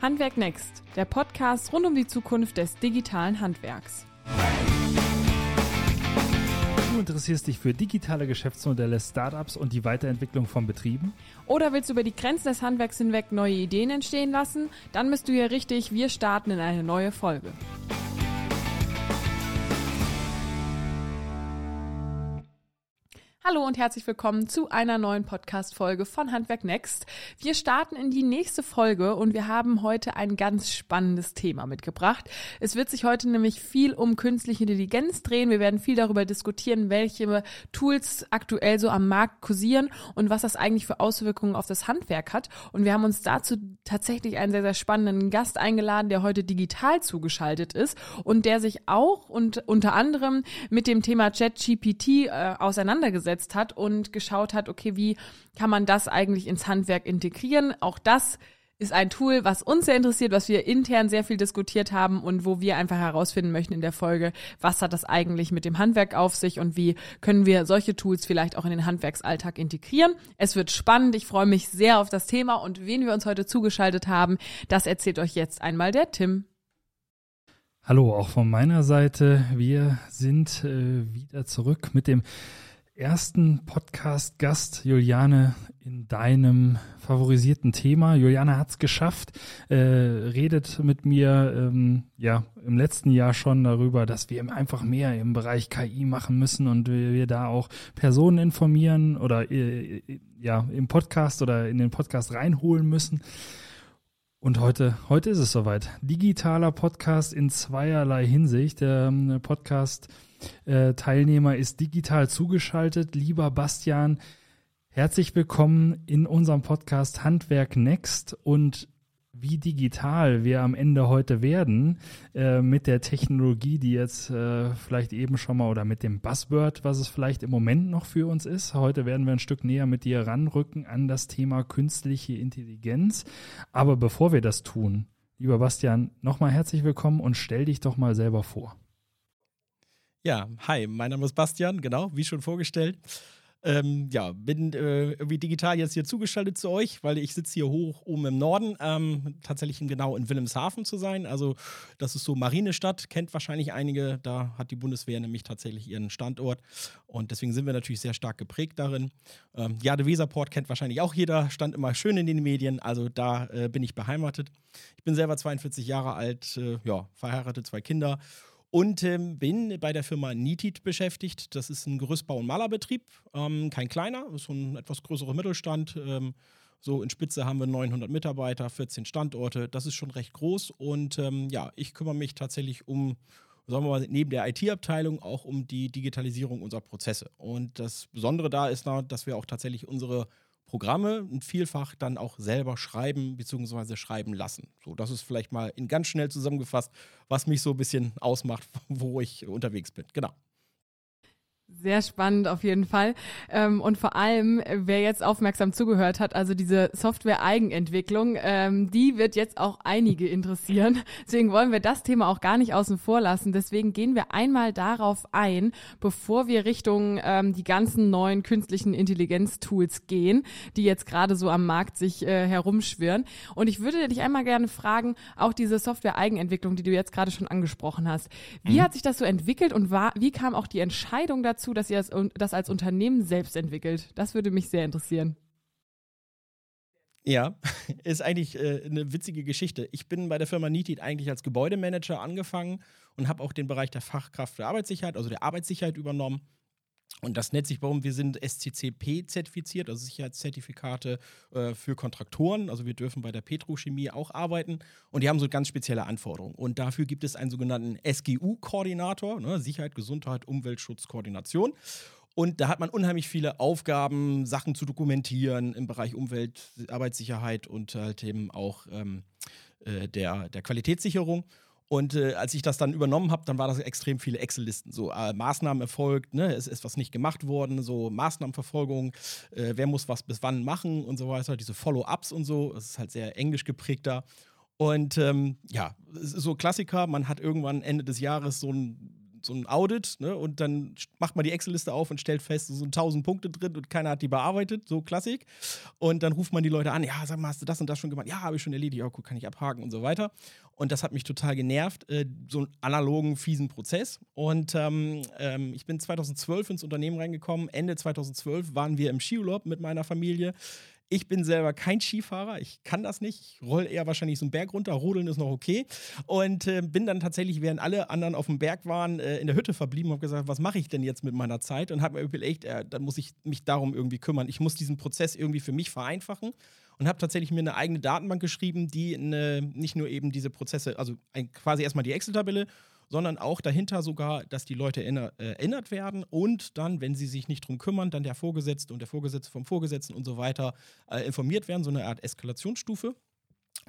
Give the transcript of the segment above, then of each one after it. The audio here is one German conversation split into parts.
Handwerk Next, der Podcast rund um die Zukunft des digitalen Handwerks. Du interessierst dich für digitale Geschäftsmodelle, Startups und die Weiterentwicklung von Betrieben? Oder willst du über die Grenzen des Handwerks hinweg neue Ideen entstehen lassen? Dann bist du hier richtig. Wir starten in eine neue Folge. Hallo und herzlich willkommen zu einer neuen Podcast-Folge von Handwerk Next. Wir starten in die nächste Folge und wir haben heute ein ganz spannendes Thema mitgebracht. Es wird sich heute nämlich viel um künstliche Intelligenz drehen. Wir werden viel darüber diskutieren, welche Tools aktuell so am Markt kursieren und was das eigentlich für Auswirkungen auf das Handwerk hat. Und wir haben uns dazu tatsächlich einen sehr, sehr spannenden Gast eingeladen, der heute digital zugeschaltet ist und der sich auch und unter anderem mit dem Thema ChatGPT äh, auseinandergesetzt hingesetzt hat und geschaut hat, okay, wie kann man das eigentlich ins Handwerk integrieren? Auch das ist ein Tool, was uns sehr interessiert, was wir intern sehr viel diskutiert haben und wo wir einfach herausfinden möchten in der Folge, was hat das eigentlich mit dem Handwerk auf sich und wie können wir solche Tools vielleicht auch in den Handwerksalltag integrieren. Es wird spannend, ich freue mich sehr auf das Thema und wen wir uns heute zugeschaltet haben, das erzählt euch jetzt einmal der Tim. Hallo, auch von meiner Seite. Wir sind äh, wieder zurück mit dem ersten Podcast-Gast, Juliane, in deinem favorisierten Thema. Juliane hat's geschafft, äh, redet mit mir ähm, ja im letzten Jahr schon darüber, dass wir einfach mehr im Bereich KI machen müssen und wir, wir da auch Personen informieren oder äh, ja im Podcast oder in den Podcast reinholen müssen. Und heute, heute ist es soweit. Digitaler Podcast in zweierlei Hinsicht. Der ähm, Podcast äh, ist digital zugeschaltet. Lieber Bastian, herzlich willkommen in unserem Podcast Handwerk Next und wie digital wir am Ende heute werden äh, mit der Technologie, die jetzt äh, vielleicht eben schon mal oder mit dem Buzzword, was es vielleicht im Moment noch für uns ist. Heute werden wir ein Stück näher mit dir ranrücken an das Thema künstliche Intelligenz. Aber bevor wir das tun, lieber Bastian, nochmal herzlich willkommen und stell dich doch mal selber vor. Ja, hi, mein Name ist Bastian, genau, wie schon vorgestellt. Ähm, ja, bin äh, irgendwie digital jetzt hier zugeschaltet zu euch, weil ich sitze hier hoch oben im Norden, ähm, tatsächlich genau in Wilhelmshaven zu sein. Also das ist so Marinestadt, kennt wahrscheinlich einige. Da hat die Bundeswehr nämlich tatsächlich ihren Standort und deswegen sind wir natürlich sehr stark geprägt darin. Ähm, ja, der Weserport kennt wahrscheinlich auch jeder, stand immer schön in den Medien. Also da äh, bin ich beheimatet. Ich bin selber 42 Jahre alt, äh, ja, verheiratet, zwei Kinder und ähm, bin bei der Firma Nitit beschäftigt. Das ist ein Gerüstbau- und Malerbetrieb, ähm, kein kleiner, ist so ein etwas größerer Mittelstand. Ähm, so in Spitze haben wir 900 Mitarbeiter, 14 Standorte. Das ist schon recht groß. Und ähm, ja, ich kümmere mich tatsächlich um, sagen wir mal, neben der IT-Abteilung auch um die Digitalisierung unserer Prozesse. Und das Besondere da ist, dass wir auch tatsächlich unsere Programme und vielfach dann auch selber schreiben bzw. schreiben lassen. So, das ist vielleicht mal in ganz schnell zusammengefasst, was mich so ein bisschen ausmacht, wo ich unterwegs bin. Genau. Sehr spannend auf jeden Fall. Ähm, und vor allem, wer jetzt aufmerksam zugehört hat, also diese Software-Eigenentwicklung, ähm, die wird jetzt auch einige interessieren. Deswegen wollen wir das Thema auch gar nicht außen vor lassen. Deswegen gehen wir einmal darauf ein, bevor wir Richtung ähm, die ganzen neuen künstlichen Intelligenz-Tools gehen, die jetzt gerade so am Markt sich äh, herumschwirren. Und ich würde dich einmal gerne fragen, auch diese Software-Eigenentwicklung, die du jetzt gerade schon angesprochen hast. Wie mhm. hat sich das so entwickelt und wie kam auch die Entscheidung dazu, dazu, dass ihr das als Unternehmen selbst entwickelt? Das würde mich sehr interessieren. Ja, ist eigentlich äh, eine witzige Geschichte. Ich bin bei der Firma Nitit eigentlich als Gebäudemanager angefangen und habe auch den Bereich der Fachkraft für Arbeitssicherheit, also der Arbeitssicherheit übernommen. Und das nennt sich, warum wir sind SCCP zertifiziert, also Sicherheitszertifikate äh, für Kontraktoren. Also wir dürfen bei der Petrochemie auch arbeiten und die haben so ganz spezielle Anforderungen. Und dafür gibt es einen sogenannten SGU-Koordinator, ne, Sicherheit, Gesundheit, Umweltschutz, Koordination. Und da hat man unheimlich viele Aufgaben, Sachen zu dokumentieren im Bereich Umwelt, Arbeitssicherheit und halt eben auch ähm, äh, der, der Qualitätssicherung. Und äh, als ich das dann übernommen habe, dann war das extrem viele Excel-Listen. So äh, Maßnahmen erfolgt, ne? es ist was nicht gemacht worden, so Maßnahmenverfolgung, äh, wer muss was bis wann machen und so weiter, diese Follow-ups und so. Das ist halt sehr englisch geprägt da. Und ähm, ja, so Klassiker, man hat irgendwann Ende des Jahres so ein so ein Audit ne? und dann macht man die Excel-Liste auf und stellt fest, so sind 1000 Punkte drin und keiner hat die bearbeitet, so Klassik. Und dann ruft man die Leute an, ja, sag mal, hast du das und das schon gemacht? Ja, habe ich schon erledigt, ja, gut, kann ich abhaken und so weiter. Und das hat mich total genervt, äh, so einen analogen, fiesen Prozess. Und ähm, ähm, ich bin 2012 ins Unternehmen reingekommen. Ende 2012 waren wir im Skiurlaub mit meiner Familie ich bin selber kein Skifahrer, ich kann das nicht. Ich roll eher wahrscheinlich so einen Berg runter, rodeln ist noch okay. Und äh, bin dann tatsächlich, während alle anderen auf dem Berg waren, äh, in der Hütte verblieben und habe gesagt, was mache ich denn jetzt mit meiner Zeit? Und habe mir überlegt, äh, dann muss ich mich darum irgendwie kümmern. Ich muss diesen Prozess irgendwie für mich vereinfachen und habe tatsächlich mir eine eigene Datenbank geschrieben, die eine, nicht nur eben diese Prozesse, also ein, quasi erstmal die Excel-Tabelle sondern auch dahinter sogar, dass die Leute äh, erinnert werden und dann, wenn sie sich nicht drum kümmern, dann der Vorgesetzte und der Vorgesetzte vom Vorgesetzten und so weiter äh, informiert werden, so eine Art Eskalationsstufe.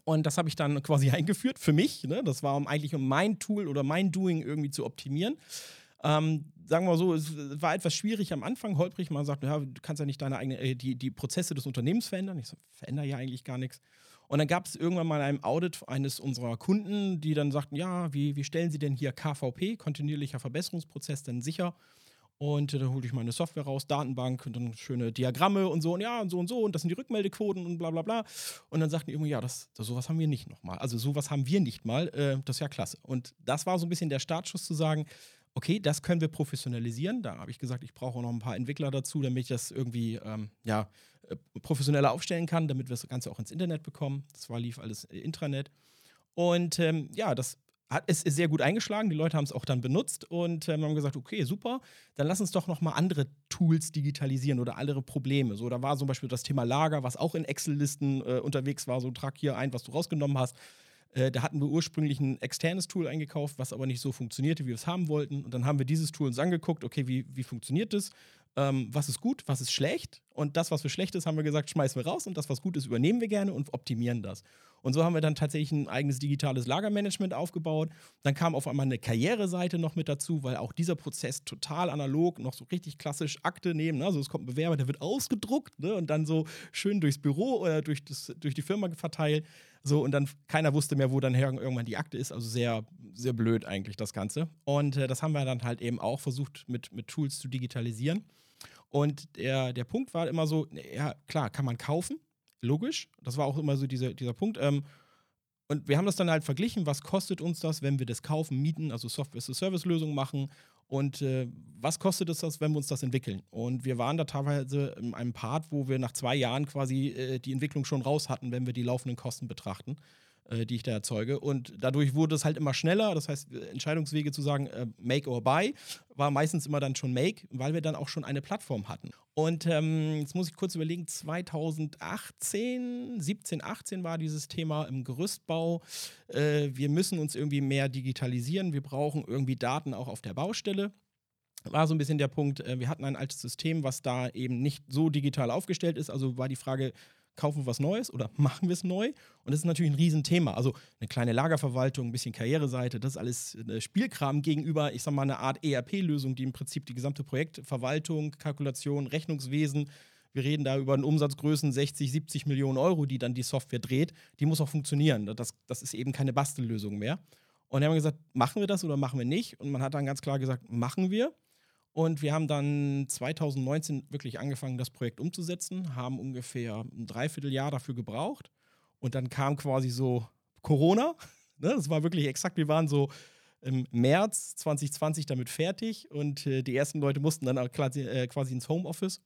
Und das habe ich dann quasi eingeführt für mich. Ne? Das war um, eigentlich um mein Tool oder mein Doing irgendwie zu optimieren. Ähm, sagen wir mal so, es war etwas schwierig am Anfang, holprig. Man sagt, ja, du kannst ja nicht deine eigene, äh, die, die Prozesse des Unternehmens verändern. Ich so, verändere ja eigentlich gar nichts. Und dann gab es irgendwann mal ein Audit eines unserer Kunden, die dann sagten, ja, wie, wie stellen Sie denn hier KVP, kontinuierlicher Verbesserungsprozess, denn sicher? Und äh, dann holte ich meine Software raus, Datenbank und dann schöne Diagramme und so und ja und so und so und das sind die Rückmeldequoten und bla bla bla. Und dann sagten die irgendwie, ja, das, das, sowas haben wir nicht nochmal. Also sowas haben wir nicht mal, äh, das ist ja klasse. Und das war so ein bisschen der Startschuss zu sagen, okay, das können wir professionalisieren. Da habe ich gesagt, ich brauche noch ein paar Entwickler dazu, damit ich das irgendwie ähm, ja, äh, professioneller aufstellen kann, damit wir das Ganze auch ins Internet bekommen. Das war, lief alles Intranet. Und ähm, ja, das hat, ist, ist, sehr gut eingeschlagen. Die Leute haben es auch dann benutzt und ähm, haben gesagt, okay, super, dann lass uns doch noch mal andere Tools digitalisieren oder andere Probleme. So, da war zum Beispiel das Thema Lager, was auch in Excel-Listen äh, unterwegs war. So, trag hier ein, was du rausgenommen hast. Äh, da hatten wir ursprünglich ein externes Tool eingekauft, was aber nicht so funktionierte, wie wir es haben wollten. Und dann haben wir dieses Tool uns angeguckt, okay, wie, wie funktioniert das? ähm, was ist gut, was ist schlecht. Und das, was für schlecht ist, haben wir gesagt, schmeißen wir raus. Und das, was gut ist, übernehmen wir gerne und optimieren das. Und so haben wir dann tatsächlich ein eigenes digitales Lagermanagement aufgebaut. Dann kam auf einmal eine Karriereseite noch mit dazu, weil auch dieser Prozess total analog, noch so richtig klassisch Akte nehmen. Ne? Also es kommt ein Bewerber, der wird ausgedruckt ne? und dann so schön durchs Büro oder durch, das, durch die Firma verteilt. So, und dann keiner wusste mehr, wo dann irgendwann die Akte ist. Also sehr, sehr blöd eigentlich das Ganze. Und äh, das haben wir dann halt eben auch versucht, mit, mit Tools zu digitalisieren. Und der, der Punkt war immer so, ja, klar, kann man kaufen, logisch. Das war auch immer so diese, dieser Punkt. Ähm, und wir haben das dann halt verglichen, was kostet uns das, wenn wir das kaufen, mieten, also Software-as-a-Service-Lösung machen und äh, was kostet es das, wenn wir uns das entwickeln? Und wir waren da teilweise in einem Part, wo wir nach zwei Jahren quasi äh, die Entwicklung schon raus hatten, wenn wir die laufenden Kosten betrachten. Äh, die ich da erzeuge. Und dadurch wurde es halt immer schneller. Das heißt, Entscheidungswege zu sagen, äh, make or buy, war meistens immer dann schon make, weil wir dann auch schon eine Plattform hatten. Und ähm, jetzt muss ich kurz überlegen, 2018, 17, 18 war dieses Thema im Gerüstbau. Äh, wir müssen uns irgendwie mehr digitalisieren. Wir brauchen irgendwie Daten auch auf der Baustelle war so ein bisschen der Punkt, äh, wir hatten ein altes System, was da eben nicht so digital aufgestellt ist. Also war die Frage, kaufen wir was Neues oder machen wir es neu? Und das ist natürlich ein Riesenthema. Also eine kleine Lagerverwaltung, ein bisschen Karriereseite, das ist alles äh, Spielkram gegenüber, ich sag mal, eine Art ERP-Lösung, die im Prinzip die gesamte Projektverwaltung, Kalkulation, Rechnungswesen, wir reden da über einen Umsatzgrößen 60, 70 Millionen Euro, die dann die Software dreht, die muss auch funktionieren. Das, das ist eben keine Bastellösung mehr. Und dann haben wir gesagt, machen wir das oder machen wir nicht? Und man hat dann ganz klar gesagt, machen wir. Und wir haben dann 2019 wirklich angefangen, das Projekt umzusetzen, haben ungefähr ein Dreivierteljahr dafür gebraucht. Und dann kam quasi so Corona. Ne? Das war wirklich exakt, wir waren so im März 2020 damit fertig und äh, die ersten Leute mussten dann quasi, äh, quasi ins Homeoffice.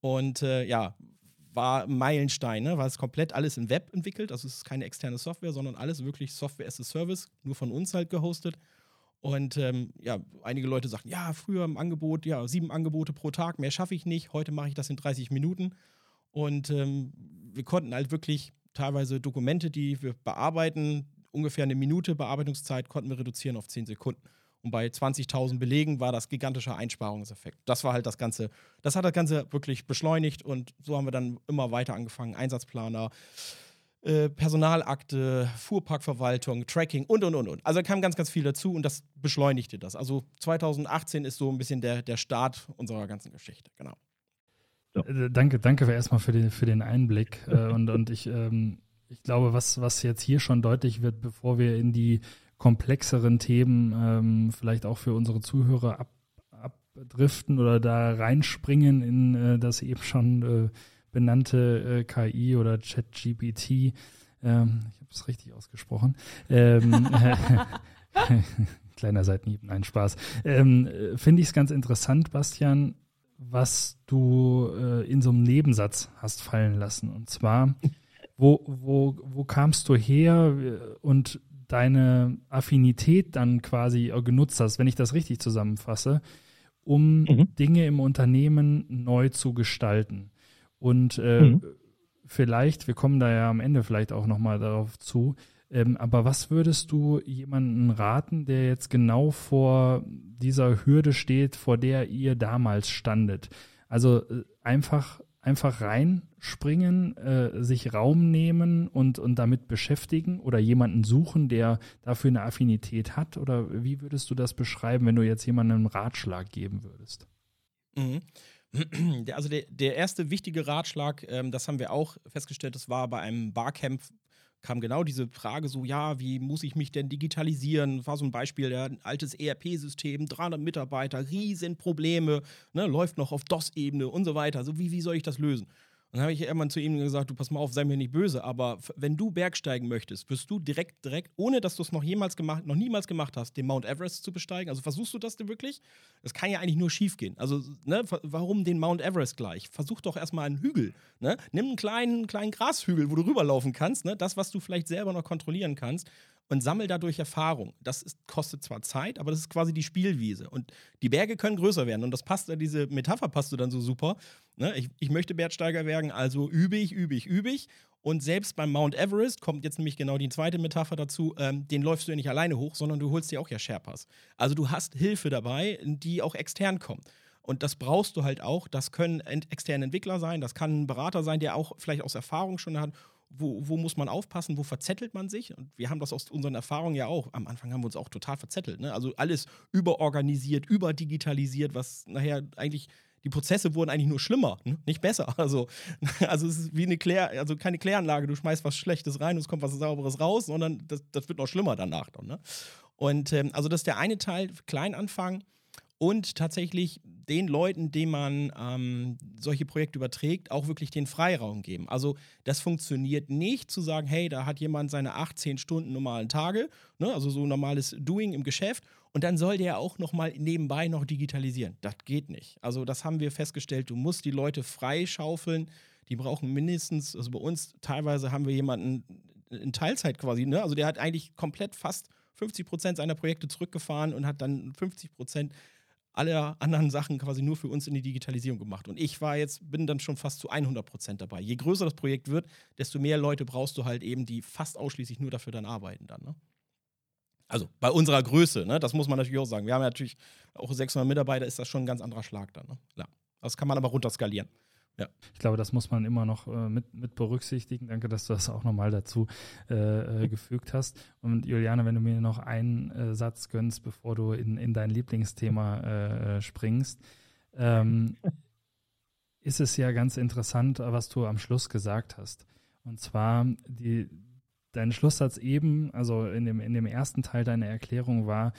Und äh, ja, war Meilenstein, ne? war es komplett alles im Web entwickelt. Also es ist keine externe Software, sondern alles wirklich Software as a Service, nur von uns halt gehostet. Und ähm, ja, einige Leute sagten, ja, früher im Angebot, ja, sieben Angebote pro Tag, mehr schaffe ich nicht. Heute mache ich das in 30 Minuten. Und ähm, wir konnten halt wirklich teilweise Dokumente, die wir bearbeiten, ungefähr eine Minute Bearbeitungszeit, konnten wir reduzieren auf 10 Sekunden. Und bei 20.000 Belegen war das gigantischer Einsparungseffekt. Das war halt das Ganze, das hat das Ganze wirklich beschleunigt und so haben wir dann immer weiter angefangen. Einsatzplaner, äh, Personalakte, Fuhrparkverwaltung, Tracking und, und, und, und. Also da kam ganz, ganz viel dazu und das beschleunigte das. Also 2018 ist so ein bisschen der, der Start unserer ganzen Geschichte, genau. So. Äh, danke, danke erstmal für den, für den Einblick. Äh, und, und ich, ähm, ich glaube, was, was jetzt hier schon deutlich wird, bevor wir in die komplexeren Themen ähm, vielleicht auch für unsere Zuhörer ab, abdriften oder da reinspringen in äh, das eben schon äh, benannte äh, KI oder ChatGPT. Ähm, ich habe es richtig ausgesprochen. Ähm, kleiner Seitenhieb, nein, Spaß. Ähm, Finde ich es ganz interessant, Bastian, was du äh, in so einem Nebensatz hast fallen lassen. Und zwar, wo, wo, wo kamst du her und deine Affinität dann quasi genutzt hast, wenn ich das richtig zusammenfasse, um mhm. Dinge im Unternehmen neu zu gestalten. Und äh, mhm. vielleicht, wir kommen da ja am Ende vielleicht auch nochmal darauf zu, ähm, aber was würdest du jemanden raten, der jetzt genau vor dieser Hürde steht, vor der ihr damals standet? Also äh, einfach einfach reinspringen, äh, sich Raum nehmen und, und damit beschäftigen oder jemanden suchen, der dafür eine Affinität hat? Oder wie würdest du das beschreiben, wenn du jetzt jemandem einen Ratschlag geben würdest? Mhm. Also der, der erste wichtige Ratschlag, ähm, das haben wir auch festgestellt, das war bei einem Barcamp, kam genau diese Frage so, ja, wie muss ich mich denn digitalisieren? War so ein Beispiel, ja, ein altes ERP-System, 300 Mitarbeiter, Riesenprobleme, ne, läuft noch auf DOS-Ebene und so weiter. So, wie, wie soll ich das lösen? Dann habe ich irgendwann zu ihm gesagt, du pass mal auf, sei mir nicht böse, aber wenn du Bergsteigen möchtest, wirst du direkt, direkt, ohne dass du es noch jemals gemacht, noch niemals gemacht hast, den Mount Everest zu besteigen. Also versuchst du das denn wirklich? Das kann ja eigentlich nur schief gehen. Also, ne, warum den Mount Everest gleich? Versuch doch erstmal einen Hügel. Ne? Nimm einen kleinen, kleinen Grashügel, wo du rüberlaufen kannst, ne? Das, was du vielleicht selber noch kontrollieren kannst und sammel dadurch Erfahrung. Das ist, kostet zwar Zeit, aber das ist quasi die Spielwiese. Und die Berge können größer werden. Und das passt, diese Metapher passt dann so super. Ne? Ich, ich möchte Bergsteiger werden, also übe ich, übe ich, übe ich. Und selbst beim Mount Everest kommt jetzt nämlich genau die zweite Metapher dazu, ähm, den läufst du ja nicht alleine hoch, sondern du holst dir auch ja Sherpas. Also du hast Hilfe dabei, die auch extern kommt. Und das brauchst du halt auch. Das können externe Entwickler sein, das kann ein Berater sein, der auch vielleicht aus Erfahrung schon hat wo, wo muss man aufpassen, wo verzettelt man sich? Und wir haben das aus unseren Erfahrungen ja auch. Am Anfang haben wir uns auch total verzettelt. Ne? Also alles überorganisiert, überdigitalisiert, was nachher eigentlich die Prozesse wurden eigentlich nur schlimmer, ne? nicht besser. Also, also es ist wie eine Klär, also keine Kläranlage, du schmeißt was Schlechtes rein und es kommt was Sauberes raus, sondern das, das wird noch schlimmer danach. Dann, ne? Und ähm, also das ist der eine Teil, klein anfangen und tatsächlich den Leuten, denen man ähm, solche Projekte überträgt, auch wirklich den Freiraum geben. Also das funktioniert nicht zu sagen, hey, da hat jemand seine 18 Stunden normalen Tage, ne, also so normales Doing im Geschäft und dann soll der auch noch mal nebenbei noch digitalisieren. Das geht nicht. Also das haben wir festgestellt, du musst die Leute freischaufeln, die brauchen mindestens, also bei uns teilweise haben wir jemanden in Teilzeit quasi, ne? also der hat eigentlich komplett fast 50 Prozent seiner Projekte zurückgefahren und hat dann 50 Prozent alle anderen Sachen quasi nur für uns in die Digitalisierung gemacht. Und ich war jetzt, bin dann schon fast zu 100 Prozent dabei. Je größer das Projekt wird, desto mehr Leute brauchst du halt eben, die fast ausschließlich nur dafür dann arbeiten dann. Ne? Also bei unserer Größe, ne? das muss man natürlich auch sagen. Wir haben ja natürlich auch 600 Mitarbeiter, ist das schon ein ganz anderer Schlag dann. Ne? Ja. Das kann man aber runterskalieren. Ja. Ich glaube, das muss man immer noch äh, mit, mit berücksichtigen. Danke, dass du das auch nochmal dazu äh, äh, gefügt hast. Und Juliane, wenn du mir noch einen äh, Satz gönnst, bevor du in, in dein Lieblingsthema äh, springst, ähm, ist es ja ganz interessant, was du am Schluss gesagt hast. Und zwar die, dein Schlusssatz eben, also in dem, in dem ersten Teil deiner Erklärung war,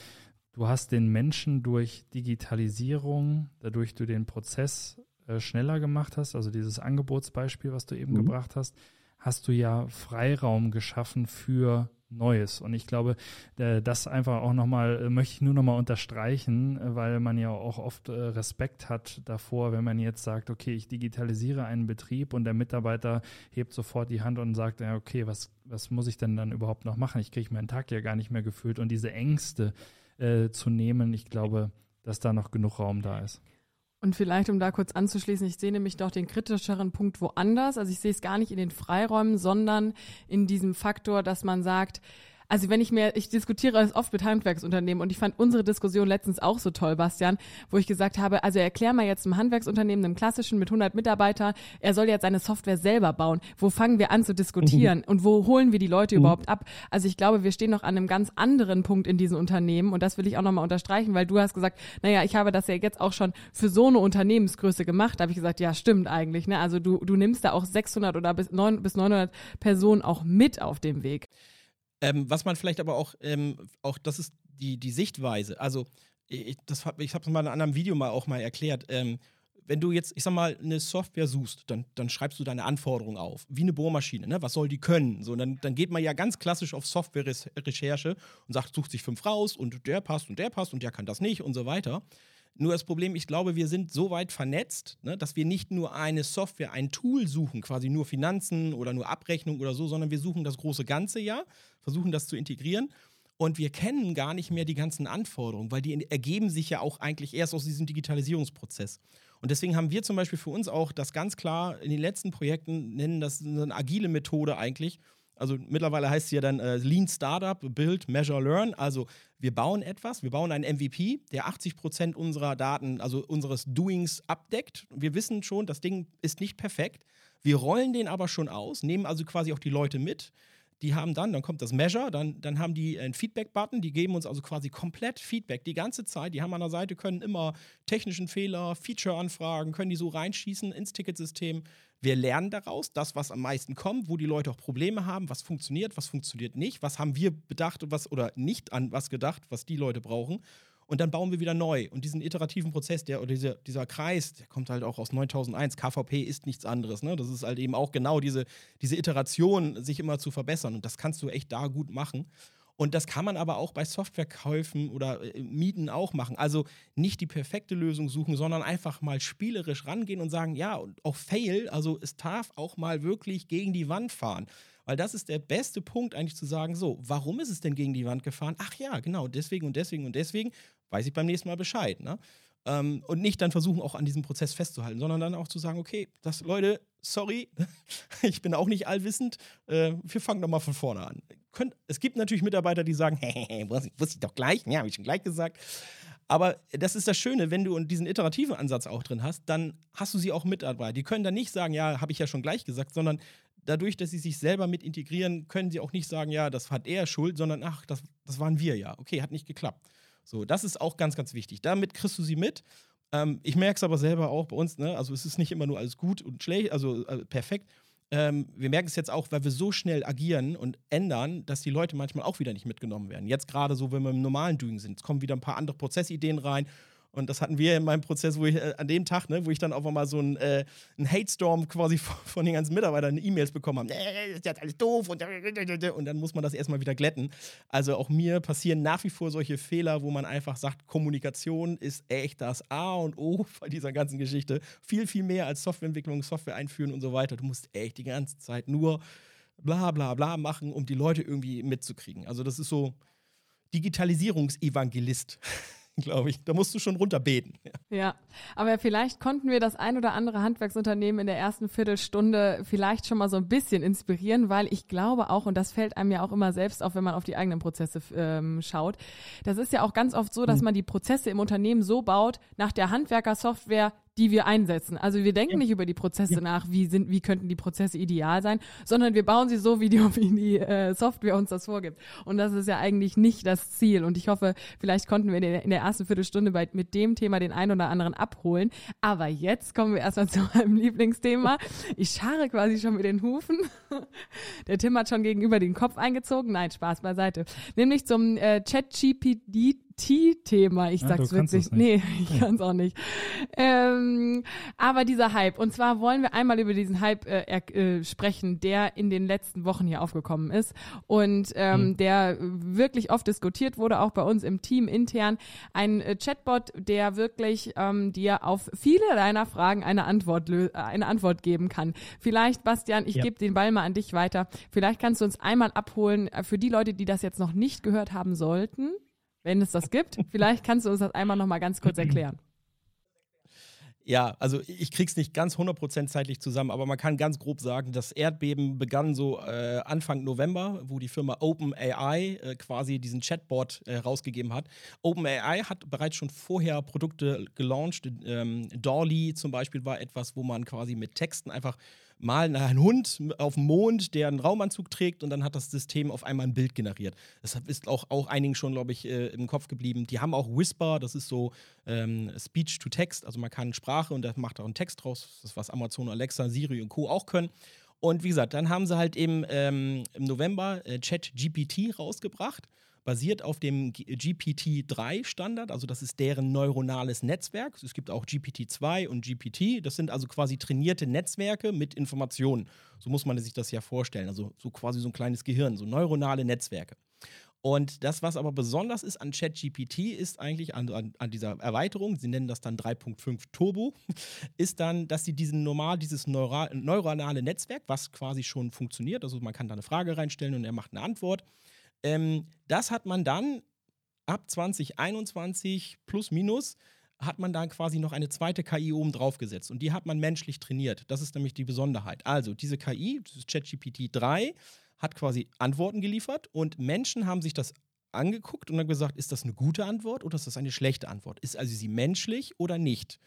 du hast den Menschen durch Digitalisierung, dadurch du den Prozess äh, schneller gemacht hast, also dieses Angebotsbeispiel, was du eben mhm. gebracht hast, hast du ja Freiraum geschaffen für Neues. Und ich glaube, äh, das einfach auch nochmal, äh, möchte ich nur nochmal unterstreichen, weil man ja auch oft Respekt hat davor, wenn man jetzt sagt, okay, ich digitalisiere einen Betrieb und der Mitarbeiter hebt sofort die Hand und sagt, ja, okay, was, was muss ich denn dann überhaupt noch machen? Ich kriege meinen Tag ja gar nicht mehr gefühlt. Und diese Ängste äh, zu nehmen, ich glaube, dass da noch genug Raum da ist. Und vielleicht, um da kurz anzuschließen, ich sehe nämlich doch den kritischeren Punkt woanders. Also ich sehe es gar nicht in den Freiräumen, sondern in diesem Faktor, dass man sagt, also wenn ich mir, ich diskutiere es oft mit Handwerksunternehmen und ich fand unsere Diskussion letztens auch so toll, Bastian, wo ich gesagt habe, also erklär mal jetzt einem Handwerksunternehmen, einem klassischen mit 100 Mitarbeitern, er soll jetzt seine Software selber bauen. Wo fangen wir an zu diskutieren mhm. und wo holen wir die Leute mhm. überhaupt ab? Also ich glaube, wir stehen noch an einem ganz anderen Punkt in diesen Unternehmen und das will ich auch nochmal unterstreichen, weil du hast gesagt, naja, ich habe das ja jetzt auch schon für so eine Unternehmensgröße gemacht. Da habe ich gesagt, ja, stimmt eigentlich. Ne? Also du, du nimmst da auch 600 oder bis, 9, bis 900 Personen auch mit auf dem Weg. Ähm, was man vielleicht aber auch, ähm, auch das ist die, die Sichtweise. Also, ich, ich habe es mal in einem anderen Video mal auch mal erklärt. Ähm, wenn du jetzt, ich sag mal, eine Software suchst, dann, dann schreibst du deine Anforderungen auf. Wie eine Bohrmaschine, ne? Was soll die können? So, dann, dann geht man ja ganz klassisch auf Software-Recherche und sagt, sucht sich fünf raus und der passt und der passt und der kann das nicht und so weiter. Nur das Problem, ich glaube, wir sind so weit vernetzt, ne, dass wir nicht nur eine Software, ein Tool suchen, quasi nur Finanzen oder nur Abrechnung oder so, sondern wir suchen das große Ganze ja, versuchen das zu integrieren. Und wir kennen gar nicht mehr die ganzen Anforderungen, weil die ergeben sich ja auch eigentlich erst aus diesem Digitalisierungsprozess. Und deswegen haben wir zum Beispiel für uns auch das ganz klar in den letzten Projekten, nennen das eine agile Methode eigentlich. Also mittlerweile heißt es ja dann äh, Lean Startup, Build, Measure, Learn. Also wir bauen etwas, wir bauen einen MVP, der 80 Prozent unserer Daten, also unseres Doings abdeckt. Wir wissen schon, das Ding ist nicht perfekt. Wir rollen den aber schon aus, nehmen also quasi auch die Leute mit die haben dann, dann kommt das Measure, dann, dann haben die einen Feedback-Button, die geben uns also quasi komplett Feedback die ganze Zeit. Die haben an der Seite, können immer technischen Fehler, Feature-Anfragen, können die so reinschießen ins Ticketsystem. Wir lernen daraus, das, was am meisten kommt, wo die Leute auch Probleme haben, was funktioniert, was funktioniert nicht, was haben wir bedacht was, oder nicht an was gedacht, was die Leute brauchen und dann bauen wir wieder neu. Und diesen iterativen Prozess, der, oder dieser, dieser Kreis, der kommt halt auch aus 9001. KVP ist nichts anderes. Ne? Das ist halt eben auch genau diese, diese Iteration, sich immer zu verbessern. Und das kannst du echt da gut machen. Und das kann man aber auch bei Softwarekäufen oder äh, Mieten auch machen. Also nicht die perfekte Lösung suchen, sondern einfach mal spielerisch rangehen und sagen, ja, und auch Fail, also es darf auch mal wirklich gegen die Wand fahren. Weil das ist der beste Punkt eigentlich zu sagen, so, warum ist es denn gegen die Wand gefahren? Ach ja, genau, deswegen und deswegen und deswegen weiß ich beim nächsten Mal Bescheid. Ne? Ähm, und nicht dann versuchen, auch an diesem Prozess festzuhalten, sondern dann auch zu sagen, okay, das, Leute, sorry, ich bin auch nicht allwissend, äh, wir fangen doch mal von vorne an. Könnt, es gibt natürlich Mitarbeiter, die sagen, hey, wusste ich doch gleich, ja, habe ich schon gleich gesagt. Aber das ist das Schöne, wenn du diesen iterativen Ansatz auch drin hast, dann hast du sie auch mit dabei. Die können dann nicht sagen, ja, habe ich ja schon gleich gesagt, sondern dadurch, dass sie sich selber mit integrieren, können sie auch nicht sagen, ja, das hat er Schuld, sondern ach, das, das waren wir ja. Okay, hat nicht geklappt. So, das ist auch ganz, ganz wichtig. Damit kriegst du sie mit. Ähm, ich merke es aber selber auch bei uns, ne? Also es ist nicht immer nur alles gut und schlecht, also äh, perfekt. Ähm, wir merken es jetzt auch, weil wir so schnell agieren und ändern, dass die Leute manchmal auch wieder nicht mitgenommen werden. Jetzt gerade so, wenn wir im normalen Doing sind, es kommen wieder ein paar andere Prozessideen rein und das hatten wir in meinem Prozess, wo ich äh, an dem Tag, ne, wo ich dann auch mal so einen, äh, einen Hate-Storm quasi von den ganzen Mitarbeitern E-Mails bekommen habe. Das ist jetzt alles doof und, und dann muss man das erstmal wieder glätten. Also auch mir passieren nach wie vor solche Fehler, wo man einfach sagt, Kommunikation ist echt das A und O bei dieser ganzen Geschichte. Viel, viel mehr als Softwareentwicklung, Software einführen und so weiter. Du musst echt die ganze Zeit nur bla bla bla machen, um die Leute irgendwie mitzukriegen. Also das ist so Digitalisierungsevangelist. glaube ich. Da musst du schon runterbeten. Ja. ja, aber vielleicht konnten wir das ein oder andere Handwerksunternehmen in der ersten Viertelstunde vielleicht schon mal so ein bisschen inspirieren, weil ich glaube auch, und das fällt einem ja auch immer selbst auf, wenn man auf die eigenen Prozesse ähm, schaut, das ist ja auch ganz oft so, dass hm. man die Prozesse im Unternehmen so baut, nach der Handwerkersoftware, die wir einsetzen. Also wir denken nicht über die Prozesse ja. nach, wie sind, wie könnten die Prozesse ideal sein, sondern wir bauen sie so, wie die, wie die äh, Software uns das vorgibt. Und das ist ja eigentlich nicht das Ziel. Und ich hoffe, vielleicht konnten wir in der, in der ersten Viertelstunde bei, mit dem Thema den einen oder anderen abholen. Aber jetzt kommen wir erstmal zu meinem Lieblingsthema. Ich scharre quasi schon mit den Hufen. Der Tim hat schon gegenüber den Kopf eingezogen. Nein, Spaß beiseite. Nämlich zum äh, Chat-GPT T-Thema. Ich ja, sag's witzig. Nee, ich kann's auch nicht. Ähm, aber dieser Hype. Und zwar wollen wir einmal über diesen Hype äh, äh, sprechen, der in den letzten Wochen hier aufgekommen ist und ähm, mhm. der wirklich oft diskutiert wurde, auch bei uns im Team intern. Ein äh, Chatbot, der wirklich ähm, dir auf viele deiner Fragen eine Antwort, eine Antwort geben kann. Vielleicht, Bastian, ich ja. gebe den Ball mal an dich weiter. Vielleicht kannst du uns einmal abholen äh, für die Leute, die das jetzt noch nicht gehört haben sollten wenn es das gibt. Vielleicht kannst du uns das einmal noch mal ganz kurz erklären. Ja, also ich krieg's nicht ganz 100% zeitlich zusammen, aber man kann ganz grob sagen, das Erdbeben begann so äh, Anfang November, wo die Firma OpenAI äh, quasi diesen Chatbot äh, rausgegeben hat. OpenAI hat bereits schon vorher Produkte gelauncht. Ähm, Dolly zum Beispiel war etwas, wo man quasi mit Texten einfach malen einen Hund auf dem Mond, der einen Raumanzug trägt und dann hat das System auf einmal ein Bild generiert. Das ist auch, auch einigen schon, glaube ich, äh, im Kopf geblieben. Die haben auch Whisper, das ist so ähm, Speech to Text, also man kann Sprache und da macht auch einen Text draus, das was Amazon, Alexa, Siri und Co. auch können. Und wie gesagt, dann haben sie halt im, ähm, im November äh, ChatGPT rausgebracht, basiert auf dem GPT-3-Standard, also das ist deren neuronales Netzwerk. Es gibt auch GPT-2 und GPT, das sind also quasi trainierte Netzwerke mit Informationen. So muss man sich das ja vorstellen, also so quasi so ein kleines Gehirn, so neuronale Netzwerke. Und das, was aber besonders ist an ChatGPT, ist eigentlich an, an, an, dieser Erweiterung, sie nennen das dann 3.5 Turbo, ist dann, dass sie diesen normal, dieses neuronale Netzwerk, was quasi schon funktioniert, also man kann da eine Frage reinstellen und er macht eine Antwort, ähm, das hat man dann ab 2021 plus minus hat man dann quasi noch eine zweite KI oben drauf gesetzt und die hat man menschlich trainiert. Das ist nämlich die Besonderheit. Also diese KI, ChatGPT 3, hat quasi Antworten geliefert und Menschen haben sich das angeguckt und dann gesagt, ist das eine gute Antwort oder ist das eine schlechte Antwort? Ist also sie menschlich oder nicht?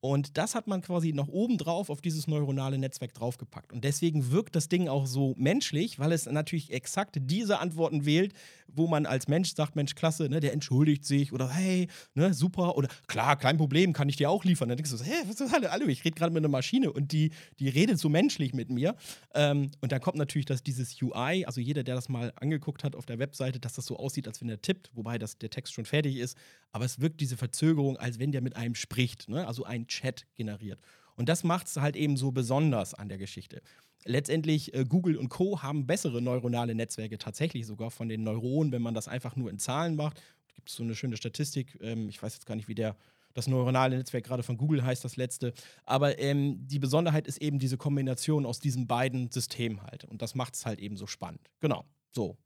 Und das hat man quasi noch oben drauf auf dieses neuronale Netzwerk draufgepackt. Und deswegen wirkt das Ding auch so menschlich, weil es natürlich exakt diese Antworten wählt, wo man als Mensch sagt, Mensch, klasse, ne, der entschuldigt sich oder hey, ne, super oder klar, kein Problem, kann ich dir auch liefern. Dann denkst du hä, was ist das? Hallo, ich rede gerade mit einer Maschine und die, die redet so menschlich mit mir. Ähm, und dann kommt natürlich dass dieses UI, also jeder, der das mal angeguckt hat auf der Webseite, dass das so aussieht, als wenn er tippt, wobei das, der Text schon fertig ist. Aber es wirkt diese Verzögerung, als wenn der mit einem spricht, ne? also ein Chat generiert. Und das macht es halt eben so besonders an der Geschichte. Letztendlich, äh, Google und Co. haben bessere neuronale Netzwerke tatsächlich sogar von den Neuronen, wenn man das einfach nur in Zahlen macht. Gibt es so eine schöne Statistik, ähm, ich weiß jetzt gar nicht, wie der das neuronale Netzwerk gerade von Google heißt, das letzte. Aber ähm, die Besonderheit ist eben diese Kombination aus diesen beiden Systemen halt. Und das macht es halt eben so spannend. Genau. So,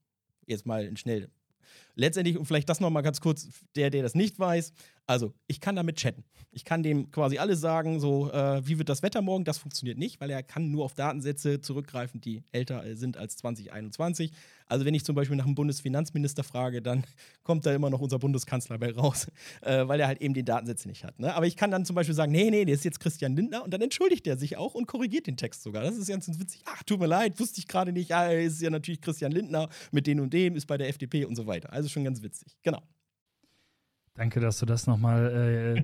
jetzt mal in schnell Letztendlich, und vielleicht das nochmal ganz kurz, der, der das nicht weiß, also ich kann damit chatten. Ich kann dem quasi alles sagen, so äh, wie wird das Wetter morgen, das funktioniert nicht, weil er kann nur auf Datensätze zurückgreifen, die älter sind als 2021. Also wenn ich zum Beispiel nach einem Bundesfinanzminister frage, dann kommt da immer noch unser Bundeskanzler bei raus, äh, weil er halt eben den Datensätze nicht hat. Ne? Aber ich kann dann zum Beispiel sagen, nee, nee, der ist jetzt Christian Lindner und dann entschuldigt er sich auch und korrigiert den Text sogar. Das ist ganz witzig. Ach, tut mir leid, wusste ich gerade nicht. Ah, ist ja natürlich Christian Lindner mit den und dem, ist bei der FDP und so weiter. Also schon ganz witzig. Genau. Danke, dass du das nochmal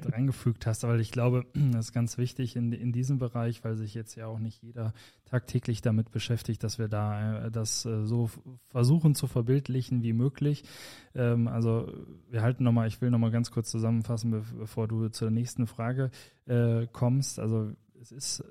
äh, reingefügt hast, weil ich glaube, das ist ganz wichtig in, in diesem Bereich, weil sich jetzt ja auch nicht jeder tagtäglich damit beschäftigt, dass wir da äh, das äh, so versuchen zu verbildlichen wie möglich. Ähm, also wir halten nochmal, ich will nochmal ganz kurz zusammenfassen, bevor du zur nächsten Frage äh, kommst. Also es ist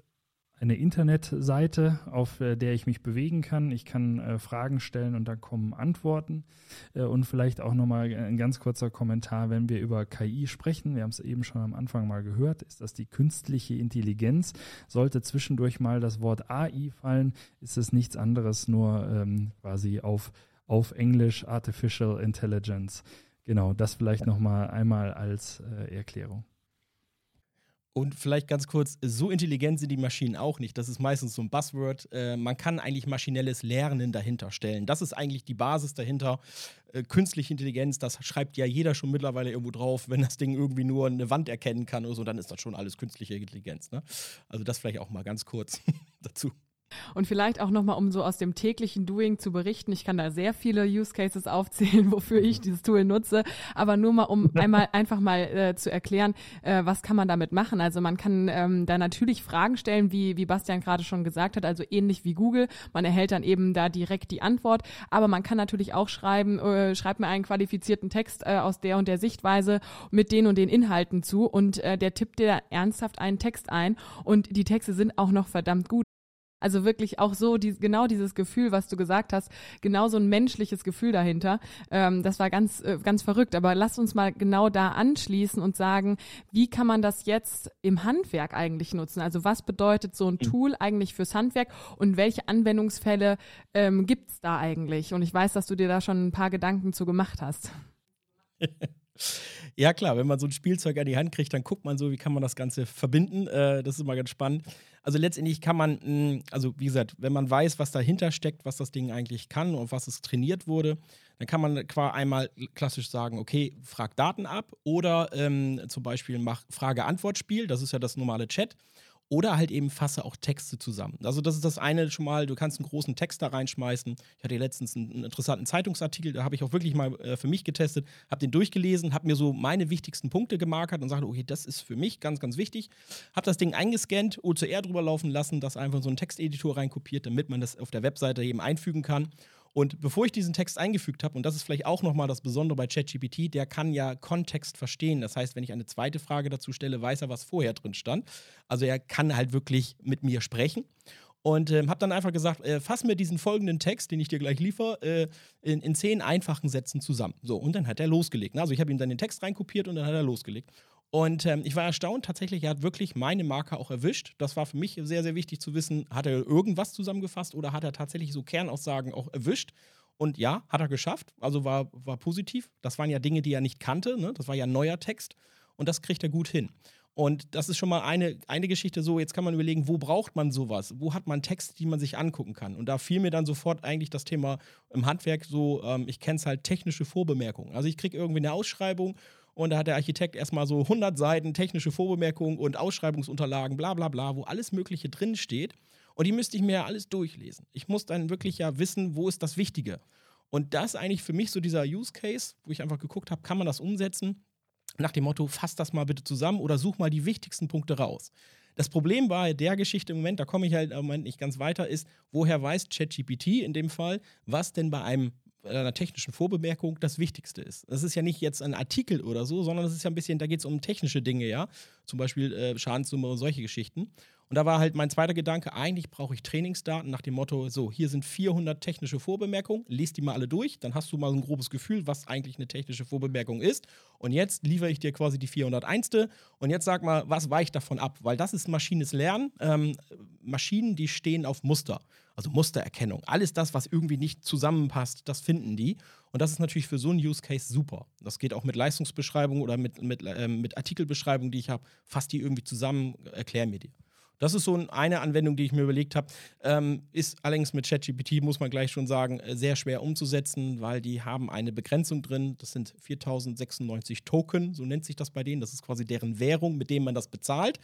eine Internetseite, auf äh, der ich mich bewegen kann. Ich kann äh, Fragen stellen und da kommen Antworten. Äh, und vielleicht auch nochmal ein ganz kurzer Kommentar, wenn wir über KI sprechen. Wir haben es eben schon am Anfang mal gehört, ist das die künstliche Intelligenz. Sollte zwischendurch mal das Wort AI fallen, ist es nichts anderes, nur ähm, quasi auf, auf Englisch Artificial Intelligence. Genau, das vielleicht nochmal einmal als äh, Erklärung. Und vielleicht ganz kurz, so intelligent sind die Maschinen auch nicht. Das ist meistens so ein Buzzword. Äh, man kann eigentlich maschinelles Lernen dahinter stellen. Das ist eigentlich die Basis dahinter. Äh, künstliche Intelligenz, das schreibt ja jeder schon mittlerweile irgendwo drauf. Wenn das Ding irgendwie nur eine Wand erkennen kann oder so, dann ist das schon alles künstliche Intelligenz. Ne? Also das vielleicht auch mal ganz kurz dazu. Und vielleicht auch nochmal, um so aus dem täglichen Doing zu berichten. Ich kann da sehr viele Use Cases aufzählen, wofür ich dieses Tool nutze. Aber nur mal, um einmal einfach mal äh, zu erklären, äh, was kann man damit machen. Also man kann ähm, da natürlich Fragen stellen, wie, wie Bastian gerade schon gesagt hat, also ähnlich wie Google. Man erhält dann eben da direkt die Antwort. Aber man kann natürlich auch schreiben, äh, schreibt mir einen qualifizierten Text äh, aus der und der Sichtweise mit den und den Inhalten zu. Und äh, der tippt dir ernsthaft einen Text ein. Und die Texte sind auch noch verdammt gut. Also wirklich auch so, die, genau dieses Gefühl, was du gesagt hast, genau so ein menschliches Gefühl dahinter. Ähm, das war ganz, äh, ganz verrückt. Aber lass uns mal genau da anschließen und sagen, wie kann man das jetzt im Handwerk eigentlich nutzen? Also was bedeutet so ein mhm. Tool eigentlich fürs Handwerk und welche Anwendungsfälle ähm, gibt es da eigentlich? Und ich weiß, dass du dir da schon ein paar Gedanken zu gemacht hast. Ja, klar, wenn man so ein Spielzeug an die Hand kriegt, dann guckt man so, wie kann man das Ganze verbinden. Äh, das ist immer ganz spannend. Also letztendlich kann man, hm, also wie gesagt, wenn man weiß, was dahinter steckt, was das Ding eigentlich kann und was es trainiert wurde, dann kann man qua einmal klassisch sagen, okay, frag Daten ab oder ähm, zum Beispiel mach Frage-Antwort-Spiel, das ist ja das normale Chat. Oder halt eben fasse auch Texte zusammen. Also das ist das eine schon mal, du kannst einen großen Text da reinschmeißen. Ich hatte letztens einen, interessanten Zeitungsartikel, da habe ich auch wirklich mal äh, für mich getestet, habe den durchgelesen, habe mir so meine wichtigsten Punkte gemarkert und sagte, okay, das ist für mich ganz, ganz wichtig. Habe das Ding eingescannt, OCR drüber laufen lassen, das einfach in so einen Texteditor reinkopiert, damit man das auf der Webseite eben einfügen kann. Und bevor ich diesen Text eingefügt habe, und das ist vielleicht auch nochmal das Besondere bei ChatGPT, der kann ja Kontext verstehen. Das heißt, wenn ich eine zweite Frage dazu stelle, weiß er, was vorher drin stand. Also er kann halt wirklich mit mir sprechen. Und ähm, habe dann einfach gesagt, äh, fass mir diesen folgenden Text, den ich dir gleich liefere, äh, in, in zehn einfachen Sätzen zusammen. So, und dann hat er losgelegt. Also ich habe ihm dann den Text reinkopiert und dann hat er losgelegt. Und ähm, ich war erstaunt, tatsächlich, er hat wirklich meine Marke auch erwischt. Das war für mich sehr, sehr wichtig zu wissen, hat er irgendwas zusammengefasst oder hat er tatsächlich so Kernaussagen auch erwischt? Und ja, hat er geschafft, also war, war positiv. Das waren ja Dinge, die er nicht kannte, ne? das war ja neuer Text und das kriegt er gut hin. Und das ist schon mal eine, eine Geschichte so, jetzt kann man überlegen, wo braucht man sowas? Wo hat man Texte, die man sich angucken kann? Und da fiel mir dann sofort eigentlich das Thema im Handwerk so, ähm, ich kenne es halt, technische Vorbemerkungen. Also ich kriege irgendwie eine Ausschreibung und da hat der Architekt erstmal so 100 Seiten technische Vorbemerkungen und Ausschreibungsunterlagen, bla bla bla, wo alles Mögliche drin steht. Und die müsste ich mir ja alles durchlesen. Ich muss dann wirklich ja wissen, wo ist das Wichtige. Und das eigentlich für mich so dieser Use Case, wo ich einfach geguckt habe, kann man das umsetzen? Nach dem Motto, fass das mal bitte zusammen oder such mal die wichtigsten Punkte raus. Das Problem bei der Geschichte im Moment, da komme ich halt im Moment nicht ganz weiter, ist, woher weiß ChatGPT in dem Fall, was denn bei einem einer technischen Vorbemerkung das Wichtigste ist. Das ist ja nicht jetzt ein Artikel oder so, sondern das ist ja ein bisschen, da geht es um technische Dinge, ja. Zum Beispiel äh, Schadenssumme und solche Geschichten. Und da war halt mein zweiter Gedanke, eigentlich brauche ich Trainingsdaten nach dem Motto, so, hier sind 400 technische Vorbemerkungen, lest die mal alle durch, dann hast du mal ein grobes Gefühl, was eigentlich eine technische Vorbemerkung ist. Und jetzt liefere ich dir quasi die 401. Und jetzt sag mal, was weicht davon ab? Weil das ist maschines Lernen. Ähm, Maschinen, die stehen auf Muster also Mustererkennung. Alles das, was irgendwie nicht zusammenpasst, das finden die. Und das ist natürlich für so einen Use Case super. Das geht auch mit Leistungsbeschreibung oder mit, mit, äh, mit Artikelbeschreibung, die ich habe. Fass die irgendwie zusammen, erklär mir die. Das ist so eine Anwendung, die ich mir überlegt habe. Ähm, ist allerdings mit ChatGPT, muss man gleich schon sagen, äh, sehr schwer umzusetzen, weil die haben eine Begrenzung drin. Das sind 4096 Token, so nennt sich das bei denen. Das ist quasi deren Währung, mit dem man das bezahlt.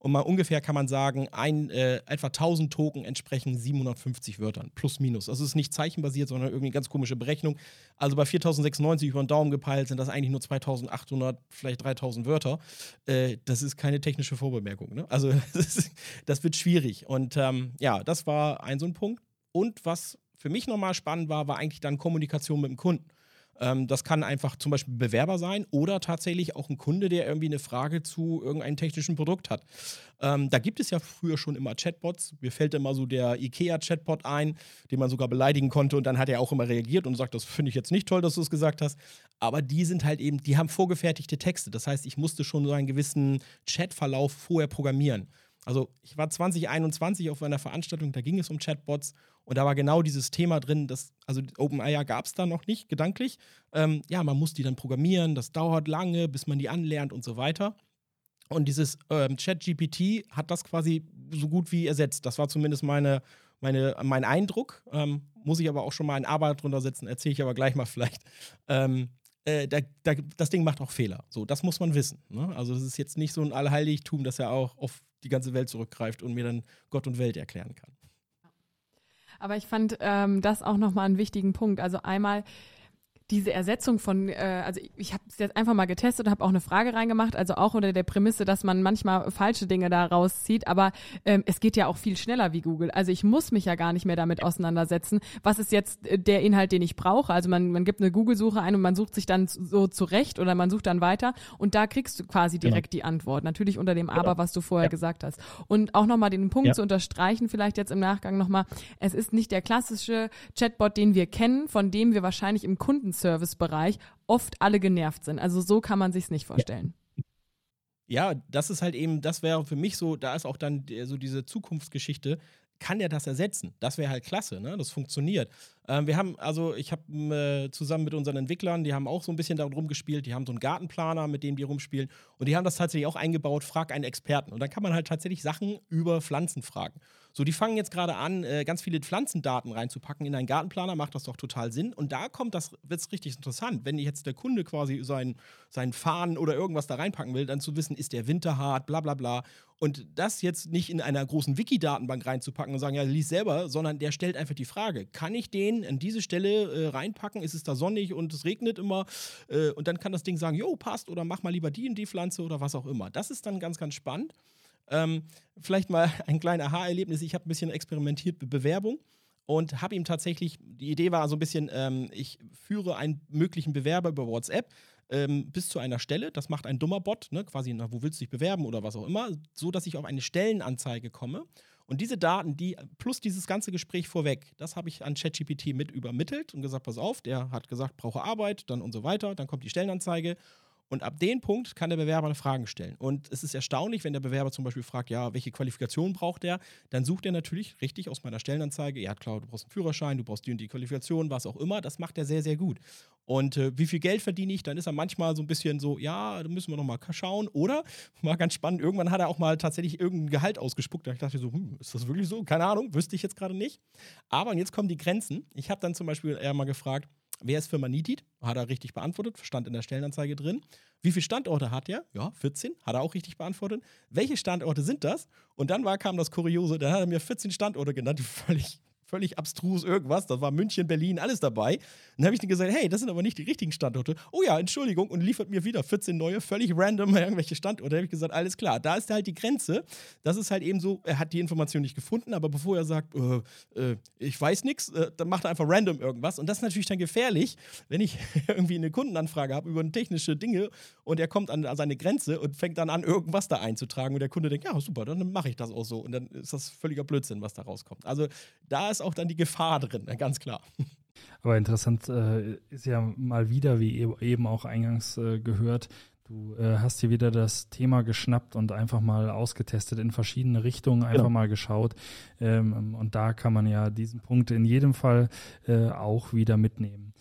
Und mal ungefähr kann man sagen, ein, äh, etwa 1000 Token entsprechen 750 Wörtern, plus minus. Also es ist nicht zeichenbasiert, sondern irgendwie eine ganz komische Berechnung. Also bei 4096 über den Daumen gepeilt sind das eigentlich nur 2800, vielleicht 3000 Wörter. Äh, das ist keine technische Vorbemerkung. Ne? Also das, ist, das, wird schwierig. Und ähm, ja, das war ein so ein Punkt. Und was für mich nochmal spannend war, war eigentlich dann Kommunikation mit dem Kunden. Ähm, das kann einfach zum Beispiel Bewerber sein oder tatsächlich auch ein Kunde, der irgendwie eine Frage zu irgendeinem technischen Produkt hat. Ähm, da gibt es ja früher schon immer Chatbots. Mir fällt immer so der IKEA-Chatbot ein, den man sogar beleidigen konnte und dann hat er auch immer reagiert und sagt, das finde ich jetzt nicht toll, dass du es gesagt hast. Aber die sind halt eben, die haben vorgefertigte Texte. Das heißt, ich musste schon so einen gewissen Chatverlauf vorher programmieren. Also ich war 2021 auf einer Veranstaltung, da ging es um Chatbots und da war genau dieses Thema drin, dass, also OpenAI gab es da noch nicht, gedanklich. Ähm, ja, man muss die dann programmieren, das dauert lange, bis man die anlernt und so weiter. Und dieses ähm, Chat-GPT hat das quasi so gut wie ersetzt. Das war zumindest meine, meine, mein Eindruck. Ähm, muss ich aber auch schon mal in Arbeit drunter setzen, erzähle ich aber gleich mal vielleicht. Ähm, äh, da, da, das Ding macht auch Fehler. So, das muss man wissen. Ne? Also, das ist jetzt nicht so ein Allheiligtum, dass er auch auf die ganze Welt zurückgreift und mir dann Gott und Welt erklären kann. Aber ich fand ähm, das auch nochmal einen wichtigen Punkt. Also einmal diese Ersetzung von, äh, also ich, habe es jetzt einfach mal getestet und habe auch eine Frage reingemacht, also auch unter der Prämisse, dass man manchmal falsche Dinge da rauszieht, aber ähm, es geht ja auch viel schneller wie Google. Also ich muss mich ja gar nicht mehr damit auseinandersetzen, was ist jetzt äh, der Inhalt, den ich brauche. Also man, man gibt eine Google-Suche ein und man sucht sich dann so zurecht oder man sucht dann weiter und da kriegst du quasi genau. direkt genau. die Antwort. Natürlich unter dem Aber, was du vorher ja. gesagt hast. Und auch nochmal den Punkt ja. zu unterstreichen, vielleicht jetzt im Nachgang nochmal, es ist nicht der klassische Chatbot, den wir kennen, von dem wir wahrscheinlich im Kunden Servicebereich oft alle genervt sind. Also so kann man sich nicht vorstellen. Ja. ja, das ist halt eben, das wäre für mich so, da ist auch dann so diese Zukunftsgeschichte, kann der das ersetzen? Das wäre halt klasse, ne? Das funktioniert. Ähm, wir haben, also ich habe äh, zusammen mit unseren Entwicklern, die haben auch so ein bisschen darum gespielt, die haben so einen Gartenplaner, mit dem die rumspielen und die haben das tatsächlich auch eingebaut, frag einen Experten. Und dann kann man halt tatsächlich Sachen über Pflanzen fragen. So, die fangen jetzt gerade an, äh, ganz viele Pflanzendaten reinzupacken in einen Gartenplaner, macht das doch total Sinn. Und da kommt das, wird es richtig interessant. Wenn jetzt der Kunde quasi seinen sein Fahnen oder irgendwas da reinpacken will, dann zu wissen, ist der winterhart, bla bla bla. Und das jetzt nicht in einer großen Wiki-Datenbank reinzupacken und sagen, ja, lies selber, sondern der stellt einfach die Frage, kann ich den an diese Stelle äh, reinpacken? Ist es da sonnig und es regnet immer? Äh, und dann kann das Ding sagen, jo, passt oder mach mal lieber die und die Pflanze oder was auch immer. Das ist dann ganz, ganz spannend. Ähm, vielleicht mal ein kleines Aha-Erlebnis. Ich habe ein bisschen experimentiert mit Bewerbung und habe ihm tatsächlich, die Idee war so ein bisschen, ähm, ich führe einen möglichen Bewerber über WhatsApp ähm, bis zu einer Stelle. Das macht ein dummer Bot, ne? quasi, na, wo willst du dich bewerben oder was auch immer, so dass ich auf eine Stellenanzeige komme. Und diese Daten, die plus dieses ganze Gespräch vorweg, das habe ich an ChatGPT mit übermittelt und gesagt, pass auf, der hat gesagt, brauche Arbeit, dann und so weiter, dann kommt die Stellenanzeige und ab dem Punkt kann der Bewerber eine Frage stellen. Und es ist erstaunlich, wenn der Bewerber zum Beispiel fragt, ja, welche Qualifikation braucht er, dann sucht er natürlich richtig aus meiner Stellenanzeige, ja klar, du brauchst einen Führerschein, du brauchst die und die Qualifikation, was auch immer, das macht er sehr, sehr gut. Und äh, wie viel Geld verdiene ich, dann ist er manchmal so ein bisschen so, ja, da müssen wir noch mal schauen. Oder, mal ganz spannend, irgendwann hat er auch mal tatsächlich irgendein Gehalt ausgespuckt. Da ich dachte so, hm, ist das wirklich so? Keine Ahnung, wüsste ich jetzt gerade nicht. Aber jetzt kommen die Grenzen. Ich habe dann zum Beispiel eher mal gefragt, Wer ist Firma Nitit? Hat er richtig beantwortet, stand in der Stellenanzeige drin. Wie viele Standorte hat er? Ja, 14, hat er auch richtig beantwortet. Welche Standorte sind das? Und dann war, kam das Kuriose, da hat er mir 14 Standorte genannt, die völlig völlig abstrus irgendwas. Das war München, Berlin, alles dabei. Und dann habe ich dann gesagt, hey, das sind aber nicht die richtigen Standorte. Oh ja, Entschuldigung. Und liefert mir wieder 14 neue, völlig random irgendwelche Standorte. Da habe ich gesagt, alles klar. Da ist halt die Grenze. Das ist halt eben so, er hat die Information nicht gefunden, aber bevor er sagt, äh, äh, ich weiß nichts, äh, dann macht er einfach random irgendwas. Und das ist natürlich dann gefährlich, wenn ich irgendwie eine Kundenanfrage habe über technische Dinge und er kommt an, an seine Grenze und fängt dann an, irgendwas da einzutragen und der Kunde denkt, ja, super, dann mache ich das auch so. Und dann ist das völliger Blödsinn, was da rauskommt. Also da ist ist auch dann die Gefahr drin, ganz klar. Aber interessant äh, ist ja mal wieder, wie e-, eben auch eingangs äh, gehört, du äh, hast hier wieder das Thema geschnappt und einfach mal ausgetestet in verschiedene Richtungen, einfach genau. mal geschaut. Ähm, und da kann man ja diesen Punkt in jedem Fall äh, auch wieder mitnehmen.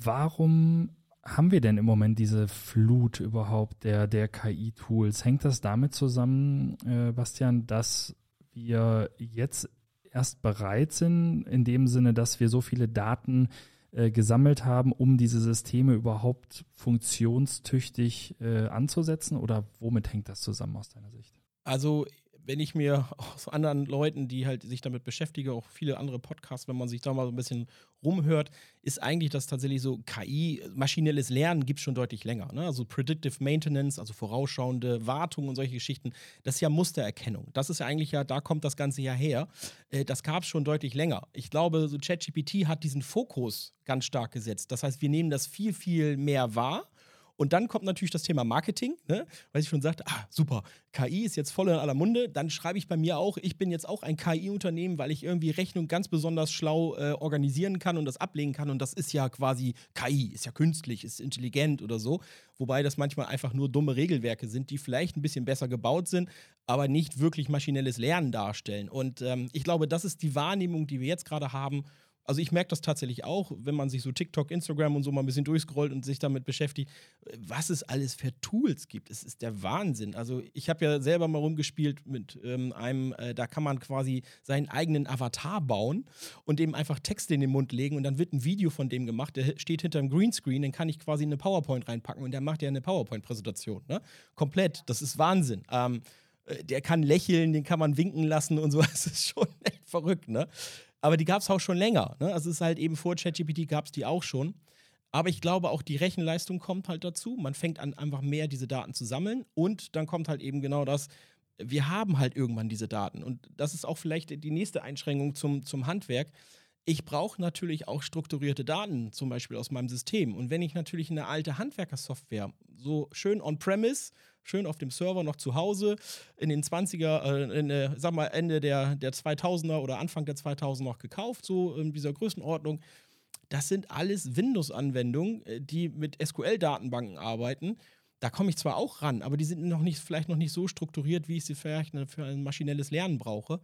Warum haben wir denn im Moment diese Flut überhaupt der, der KI-Tools? Hängt das damit zusammen, äh, Bastian, dass wir jetzt erst bereit sind, in dem Sinne, dass wir so viele Daten äh, gesammelt haben, um diese Systeme überhaupt funktionstüchtig äh, anzusetzen? Oder womit hängt das zusammen aus deiner Sicht? Also wenn ich mir aus anderen Leuten, die halt sich damit beschäftigen, auch viele andere Podcasts, wenn man sich da mal so ein bisschen rumhört, ist eigentlich das tatsächlich so KI, maschinelles Lernen gibt es schon deutlich länger. Ne? Also Predictive Maintenance, also vorausschauende Wartung und solche Geschichten, das ist ja Mustererkennung. Das ist ja eigentlich ja, da kommt das Ganze ja her. Äh, das gab es schon deutlich länger. Ich glaube, so ChatGPT hat diesen Fokus ganz stark gesetzt. Das heißt, wir nehmen das viel, viel mehr wahr und dann kommt natürlich das Thema Marketing, ne? weil ich schon sagte, ah, super, KI ist jetzt voll in aller Munde. Dann schreibe ich bei mir auch, ich bin jetzt auch ein KI-Unternehmen, weil ich irgendwie Rechnung ganz besonders schlau äh, organisieren kann und das ablegen kann. Und das ist ja quasi KI, ist ja künstlich, ist intelligent oder so. Wobei das manchmal einfach nur dumme Regelwerke sind, die vielleicht ein bisschen besser gebaut sind, aber nicht wirklich maschinelles Lernen darstellen. Und ähm, ich glaube, das ist die Wahrnehmung, die wir jetzt gerade haben also ich merke das tatsächlich auch, wenn man sich so TikTok, Instagram und so mal ein bisschen durchscrollt und sich damit beschäftigt, was es alles für Tools gibt. Es ist der Wahnsinn. Also ich habe ja selber mal rumgespielt mit ähm, einem, äh, da kann man quasi seinen eigenen Avatar bauen und dem einfach Texte in den Mund legen und dann wird ein Video von dem gemacht, der steht hinter einem Greenscreen, den kann ich quasi in eine PowerPoint reinpacken und der macht ja eine PowerPoint-Präsentation. Ne? Komplett. Das ist Wahnsinn. Ähm, äh, der kann lächeln, den kann man winken lassen und so. Das ist schon echt verrückt, ne? Aber die gab es auch schon länger. Ne? Also es ist halt eben vor ChatGPT gab es die auch schon. Aber ich glaube, auch die Rechenleistung kommt halt dazu. Man fängt an, einfach mehr diese Daten zu sammeln. Und dann kommt halt eben genau das, wir haben halt irgendwann diese Daten. Und das ist auch vielleicht die nächste Einschränkung zum, zum Handwerk. Ich brauche natürlich auch strukturierte Daten, zum Beispiel aus meinem System. Und wenn ich natürlich eine alte Handwerkersoftware so schön on-premise schön auf dem Server noch zu Hause in den 20er, äh, in, äh, sag mal Ende der, der 2000er oder Anfang der 2000er noch gekauft, so in dieser Größenordnung. Das sind alles Windows-Anwendungen, äh, die mit SQL-Datenbanken arbeiten. Da komme ich zwar auch ran, aber die sind noch nicht, vielleicht noch nicht so strukturiert, wie ich sie vielleicht für ein maschinelles Lernen brauche.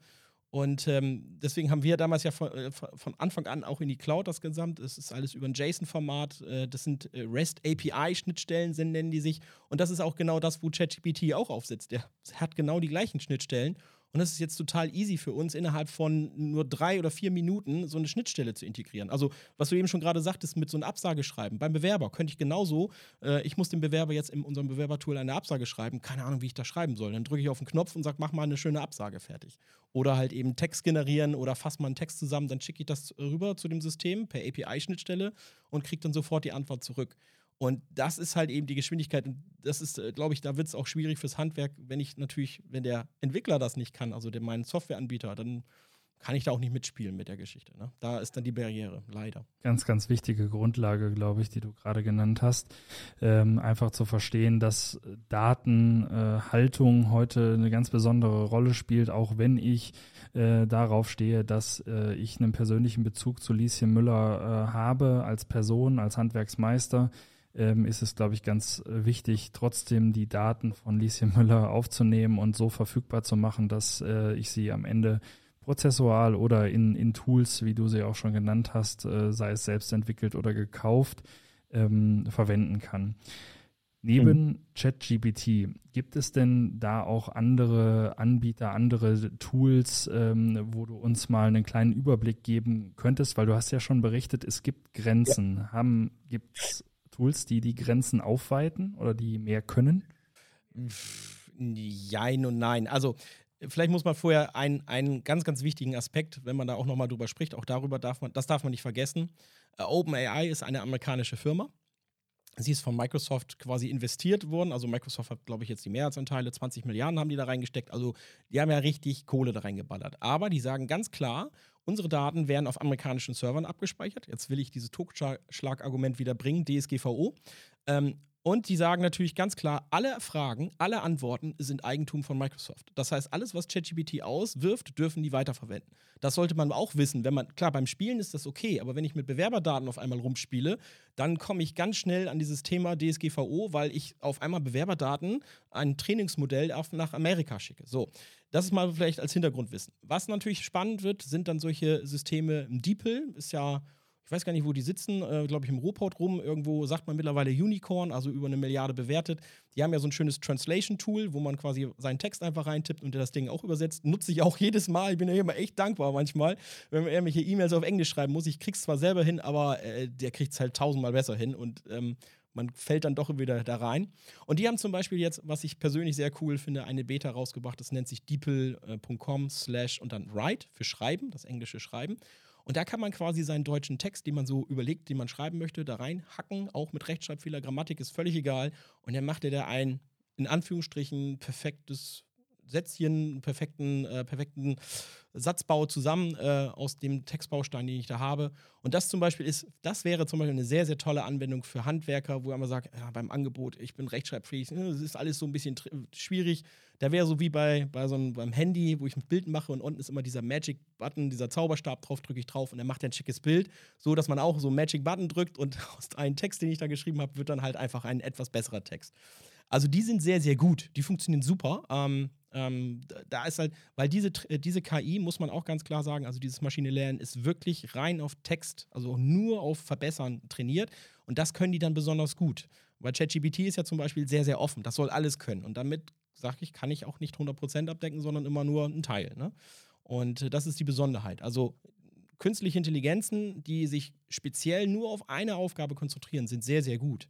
Und ähm, deswegen haben wir damals ja von, äh, von, Anfang an auch in die Cloud das gesamt. Es ist alles über ein JSON-Format. Äh, das sind äh, REST API-Schnittstellen, nennen die sich. Und das ist auch genau das, wo ChatGPT auch aufsetzt. Der hat genau die gleichen Schnittstellen. Und das ist jetzt total easy für uns, innerhalb von nur drei oder vier Minuten so eine Schnittstelle zu integrieren. Also, was du eben schon gerade sagtest, mit so einem Absageschreiben. Beim Bewerber könnte ich genauso, äh, ich muss dem Bewerber jetzt in unserem Bewerbertool eine Absage schreiben, keine Ahnung, wie ich das schreiben soll. Dann drücke ich auf den Knopf und sage, mach mal eine schöne Absage fertig. Oder halt eben Text generieren oder fass mal einen Text zusammen, dann schicke ich das rüber zu dem System per API-Schnittstelle und kriege dann sofort die Antwort zurück. Und das ist halt eben die Geschwindigkeit. Und das ist, äh, glaube ich, da wird es auch schwierig fürs Handwerk, wenn ich natürlich, wenn der Entwickler das nicht kann, also der, mein Softwareanbieter, dann kann ich da auch nicht mitspielen mit der Geschichte. Ne? Da ist dann die Barriere, leider. Ganz, ganz wichtige Grundlage, glaube ich, die du gerade genannt hast. Ähm, einfach zu verstehen, dass Datenhaltung äh, heute eine ganz besondere Rolle spielt, auch wenn ich äh, darauf stehe, dass äh, ich einen persönlichen Bezug zu Lieschen Müller äh, habe als Person, als Handwerksmeister ähm, ist es, glaube ich, ganz äh, wichtig, trotzdem die Daten von Lieschen Müller aufzunehmen und so verfügbar zu machen, dass äh, ich sie am Ende prozessual oder in, in Tools, wie du sie auch schon genannt hast, äh, sei es selbst entwickelt oder gekauft, ähm, verwenden kann. Neben mhm. ChatGPT, gibt es denn da auch andere Anbieter, andere Tools, ähm, wo du uns mal einen kleinen Überblick geben könntest? Weil du hast ja schon berichtet, es gibt Grenzen. Ja. Haben, gibt es Tools, die die Grenzen aufweiten oder die mehr können? Jein und nein. Also vielleicht muss man vorher einen, einen ganz, ganz wichtigen Aspekt, wenn man da auch nochmal drüber spricht, auch darüber darf man, das darf man nicht vergessen. Uh, OpenAI ist eine amerikanische Firma. Sie ist von Microsoft quasi investiert worden. Also Microsoft hat, glaube ich, jetzt die Mehrheitsanteile, 20 Milliarden haben die da reingesteckt. Also die haben ja richtig Kohle da reingeballert. Aber die sagen ganz klar, unsere Daten werden auf amerikanischen Servern abgespeichert. Jetzt will ich dieses Totschlagargument wieder bringen, DSGVO. Ähm, und die sagen natürlich ganz klar, alle Fragen, alle Antworten sind Eigentum von Microsoft. Das heißt, alles, was ChatGPT auswirft, dürfen die weiterverwenden. Das sollte man auch wissen. Wenn man, klar, beim Spielen ist das okay, aber wenn ich mit Bewerberdaten auf einmal rumspiele, dann komme ich ganz schnell an dieses Thema DSGVO, weil ich auf einmal Bewerberdaten ein Trainingsmodell nach Amerika schicke. So, das ist mal vielleicht als Hintergrundwissen. Was natürlich spannend wird, sind dann solche Systeme. DeepL ist ja ich weiß gar nicht, wo die sitzen, äh, glaube ich im Ruhrport rum. Irgendwo sagt man mittlerweile Unicorn, also über eine Milliarde bewertet. Die haben ja so ein schönes Translation-Tool, wo man quasi seinen Text einfach reintippt und der das Ding auch übersetzt. Nutze ich auch jedes Mal. Ich bin ja immer echt dankbar manchmal, wenn man irgendwelche E-Mails auf Englisch schreiben muss. Ich krieg's zwar selber hin, aber äh, der kriegt's halt tausendmal besser hin und ähm, man fällt dann doch wieder da rein. Und die haben zum Beispiel jetzt, was ich persönlich sehr cool finde, eine Beta rausgebracht. Das nennt sich deeple.com slash und dann write für Schreiben, das englische Schreiben. Und da kann man quasi seinen deutschen Text, den man so überlegt, den man schreiben möchte, da reinhacken, auch mit Rechtschreibfehler, Grammatik ist völlig egal. Und dann macht er da ein, in Anführungsstrichen, perfektes Sätzchen, perfekten, äh, perfekten Satzbau zusammen äh, aus dem Textbaustein, den ich da habe. Und das zum Beispiel ist, das wäre zum Beispiel eine sehr, sehr tolle Anwendung für Handwerker, wo man sagt, ja, beim Angebot, ich bin rechtschreibfähig, ne, das ist alles so ein bisschen schwierig. Da wäre so wie bei, bei so einem, beim Handy, wo ich ein Bild mache und unten ist immer dieser Magic-Button, dieser Zauberstab drauf, drücke ich drauf und er macht ein schickes Bild, so dass man auch so einen Magic-Button drückt und aus einem Text, den ich da geschrieben habe, wird dann halt einfach ein etwas besserer Text. Also die sind sehr, sehr gut. Die funktionieren super. Ähm, ähm, da ist halt, weil diese, äh, diese KI, muss man auch ganz klar sagen, also dieses Maschine Lernen ist wirklich rein auf Text, also nur auf Verbessern trainiert. Und das können die dann besonders gut. Weil ChatGPT ist ja zum Beispiel sehr, sehr offen. Das soll alles können. Und damit, sage ich, kann ich auch nicht 100% abdecken, sondern immer nur einen Teil. Ne? Und äh, das ist die Besonderheit. Also künstliche Intelligenzen, die sich speziell nur auf eine Aufgabe konzentrieren, sind sehr, sehr gut.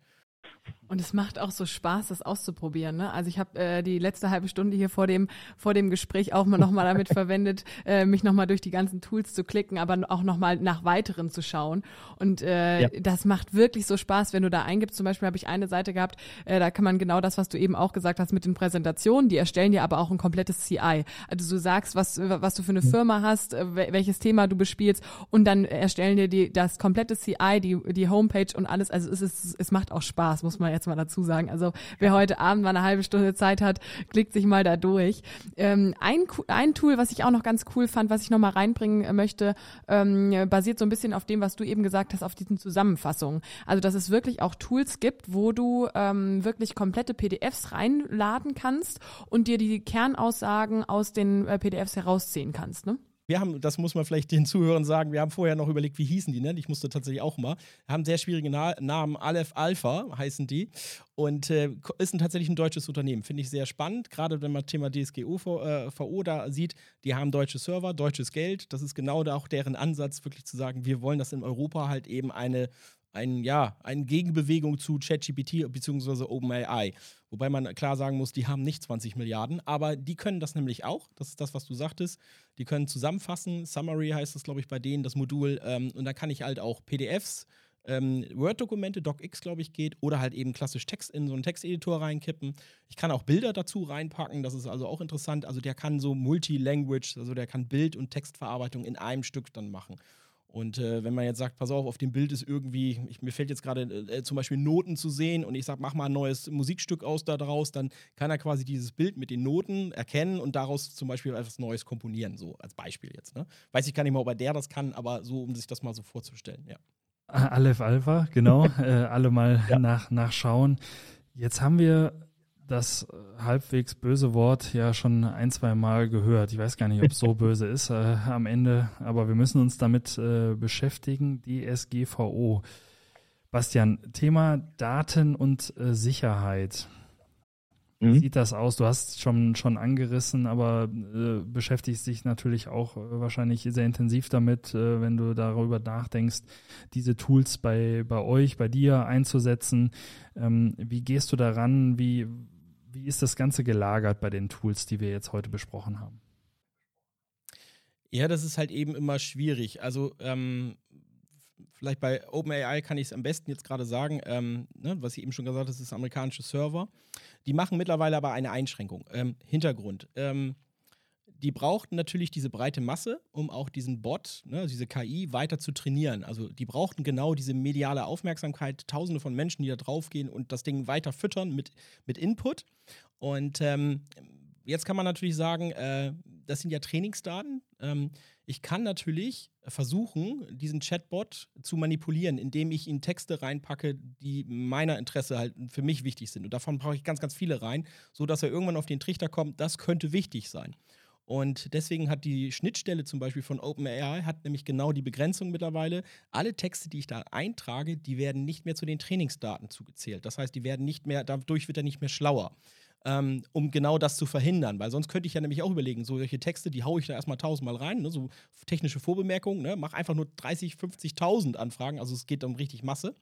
Und es macht auch so Spaß, das auszuprobieren. Ne? Also ich habe äh, die letzte halbe Stunde hier vor dem vor dem Gespräch auch mal nochmal damit verwendet, äh, mich nochmal durch die ganzen Tools zu klicken, aber auch nochmal nach weiteren zu schauen. Und äh, ja. das macht wirklich so Spaß, wenn du da eingibst. Zum Beispiel habe ich eine Seite gehabt, äh, da kann man genau das, was du eben auch gesagt hast mit den Präsentationen, die erstellen dir aber auch ein komplettes CI. Also du sagst, was was du für eine Firma hast, äh, welches Thema du bespielst und dann erstellen dir die das komplette CI, die die Homepage und alles. Also es ist es macht auch Spaß, muss man jetzt mal dazu sagen. Also wer heute Abend mal eine halbe Stunde Zeit hat, klickt sich mal da durch. Ähm, ein, ein Tool, was ich auch noch ganz cool fand, was ich noch mal reinbringen möchte, ähm, basiert so ein bisschen auf dem, was du eben gesagt hast, auf diesen Zusammenfassungen. Also dass es wirklich auch Tools gibt, wo du ähm, wirklich komplette PDFs reinladen kannst und dir die Kernaussagen aus den äh, PDFs herausziehen kannst. Ne? Wir haben, das muss man vielleicht den Zuhörern sagen, wir haben vorher noch überlegt, wie hießen die, ne? Ich musste tatsächlich auch mal. Haben sehr schwierige Na Namen. Aleph Alpha heißen die. Und äh, ist ein, tatsächlich ein deutsches Unternehmen. Finde ich sehr spannend, gerade wenn man Thema DSGVO äh, da sieht. Die haben deutsche Server, deutsches Geld. Das ist genau da auch deren Ansatz, wirklich zu sagen, wir wollen, dass in Europa halt eben eine ein, ja, eine Gegenbewegung zu ChatGPT bzw. OpenAI. Wobei man klar sagen muss, die haben nicht 20 Milliarden, aber die können das nämlich auch. Das ist das, was du sagtest. Die können zusammenfassen. Summary heißt das, glaube ich, bei denen, das Modul. Ähm, und da kann ich halt auch PDFs, ähm, Word-Dokumente, DocX, glaube ich, geht, oder halt eben klassisch Text in so einen Texteditor reinkippen. Ich kann auch Bilder dazu reinpacken, das ist also auch interessant. Also der kann so Multi-Language, also der kann Bild- und Textverarbeitung in einem Stück dann machen. Und äh, wenn man jetzt sagt, pass auf, auf dem Bild ist irgendwie, ich, mir fällt jetzt gerade äh, zum Beispiel Noten zu sehen und ich sage, mach mal ein neues Musikstück aus daraus, dann kann er quasi dieses Bild mit den Noten erkennen und daraus zum Beispiel etwas Neues komponieren, so als Beispiel jetzt. Ne? Weiß ich gar nicht mal, ob er der das kann, aber so, um sich das mal so vorzustellen, ja. Aleph Alpha, genau, äh, alle mal ja. nach, nachschauen. Jetzt haben wir das äh, halbwegs böse Wort ja schon ein, zwei Mal gehört. Ich weiß gar nicht, ob es so böse ist äh, am Ende, aber wir müssen uns damit äh, beschäftigen. DSGVO. Bastian, Thema Daten und äh, Sicherheit. Wie mhm. sieht das aus? Du hast schon schon angerissen, aber äh, beschäftigst dich natürlich auch äh, wahrscheinlich sehr intensiv damit, wenn du darüber nachdenkst, diese Tools bei bei euch, bei dir einzusetzen. Ähm, wie gehst du daran? Wie wie ist das Ganze gelagert bei den Tools, die wir jetzt heute besprochen haben? Ja, das ist halt eben immer schwierig. Also ähm, vielleicht bei OpenAI kann ich es am besten jetzt gerade sagen, ähm, ne, was ich eben schon gesagt habe, das ist amerikanische Server. Die machen mittlerweile aber eine Einschränkung. Ähm, Hintergrund. Die brauchten natürlich diese breite Masse, um auch diesen Bot, ne, diese KI, weiter zu trainieren. Also die brauchten genau diese mediale Aufmerksamkeit, tausende von Menschen, die da draufgehen und das Ding weiter füttern mit, mit Input. Und ähm, jetzt kann man natürlich sagen, äh, das sind ja Trainingsdaten. Ähm, ich kann natürlich versuchen, diesen Chatbot zu manipulieren, indem ich ihn Texte reinpacke, die meiner Interesse halt für mich wichtig sind. Und davon brauche ich ganz, ganz viele rein, sodass er irgendwann auf den Trichter kommt, das könnte wichtig sein. Und deswegen hat die Schnittstelle zum Beispiel von OpenAI hat nämlich genau die Begrenzung mittlerweile. Alle Texte, die ich da eintrage, die werden nicht mehr zu den Trainingsdaten zugezählt. Das heißt, die werden nicht mehr, dadurch wird er nicht mehr schlauer. Ähm, um genau das zu verhindern. Weil sonst könnte ich ja nämlich auch überlegen, so solche Texte, die haue ich da erstmal tausendmal rein, ne, so technische Vorbemerkungen, ne, mach einfach nur 30, 50.000 Anfragen, also es geht um richtig Masse.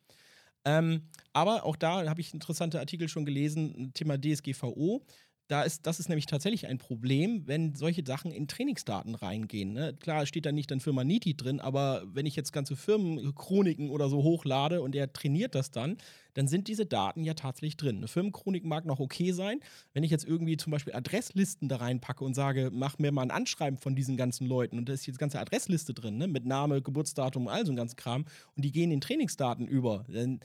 Ähm, aber auch da habe ich interessante Artikel schon gelesen, Thema DSGVO da ist, das ist nämlich tatsächlich ein Problem, wenn solche Sachen in Trainingsdaten reingehen. Ne? Klar steht da nicht dann Firma Niti drin, aber wenn ich jetzt ganze Firmenchroniken oder so hochlade und er trainiert das dann, dann sind diese Daten ja tatsächlich drin. Eine Firmenchronik mag noch okay sein. Wenn ich jetzt irgendwie zum Beispiel Adresslisten da reinpacke und sage, mach mir mal ein Anschreiben von diesen ganzen Leuten und da ist jetzt ganze Adressliste drin, ne? mit Name, Geburtsdatum, all so ein ganzen Kram und die gehen in Trainingsdaten über, dann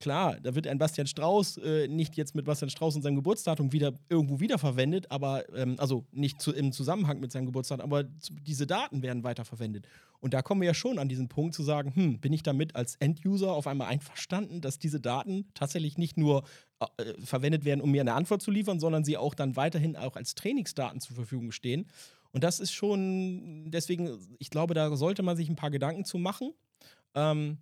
Klar, da wird ein Bastian Strauß äh, nicht jetzt mit Bastian Strauß und seinem Geburtsdatum wieder irgendwo wiederverwendet, aber ähm, also nicht zu, im Zusammenhang mit seinem Geburtsdatum, aber diese Daten werden weiterverwendet. Und da kommen wir ja schon an diesen Punkt zu sagen, hm, bin ich damit als End-User auf einmal einverstanden, dass diese Daten tatsächlich nicht nur äh, verwendet werden, um mir eine Antwort zu liefern, sondern sie auch dann weiterhin auch als Trainingsdaten zur Verfügung stehen. Und das ist schon, deswegen, ich glaube, da sollte man sich ein paar Gedanken zu machen. Ähm,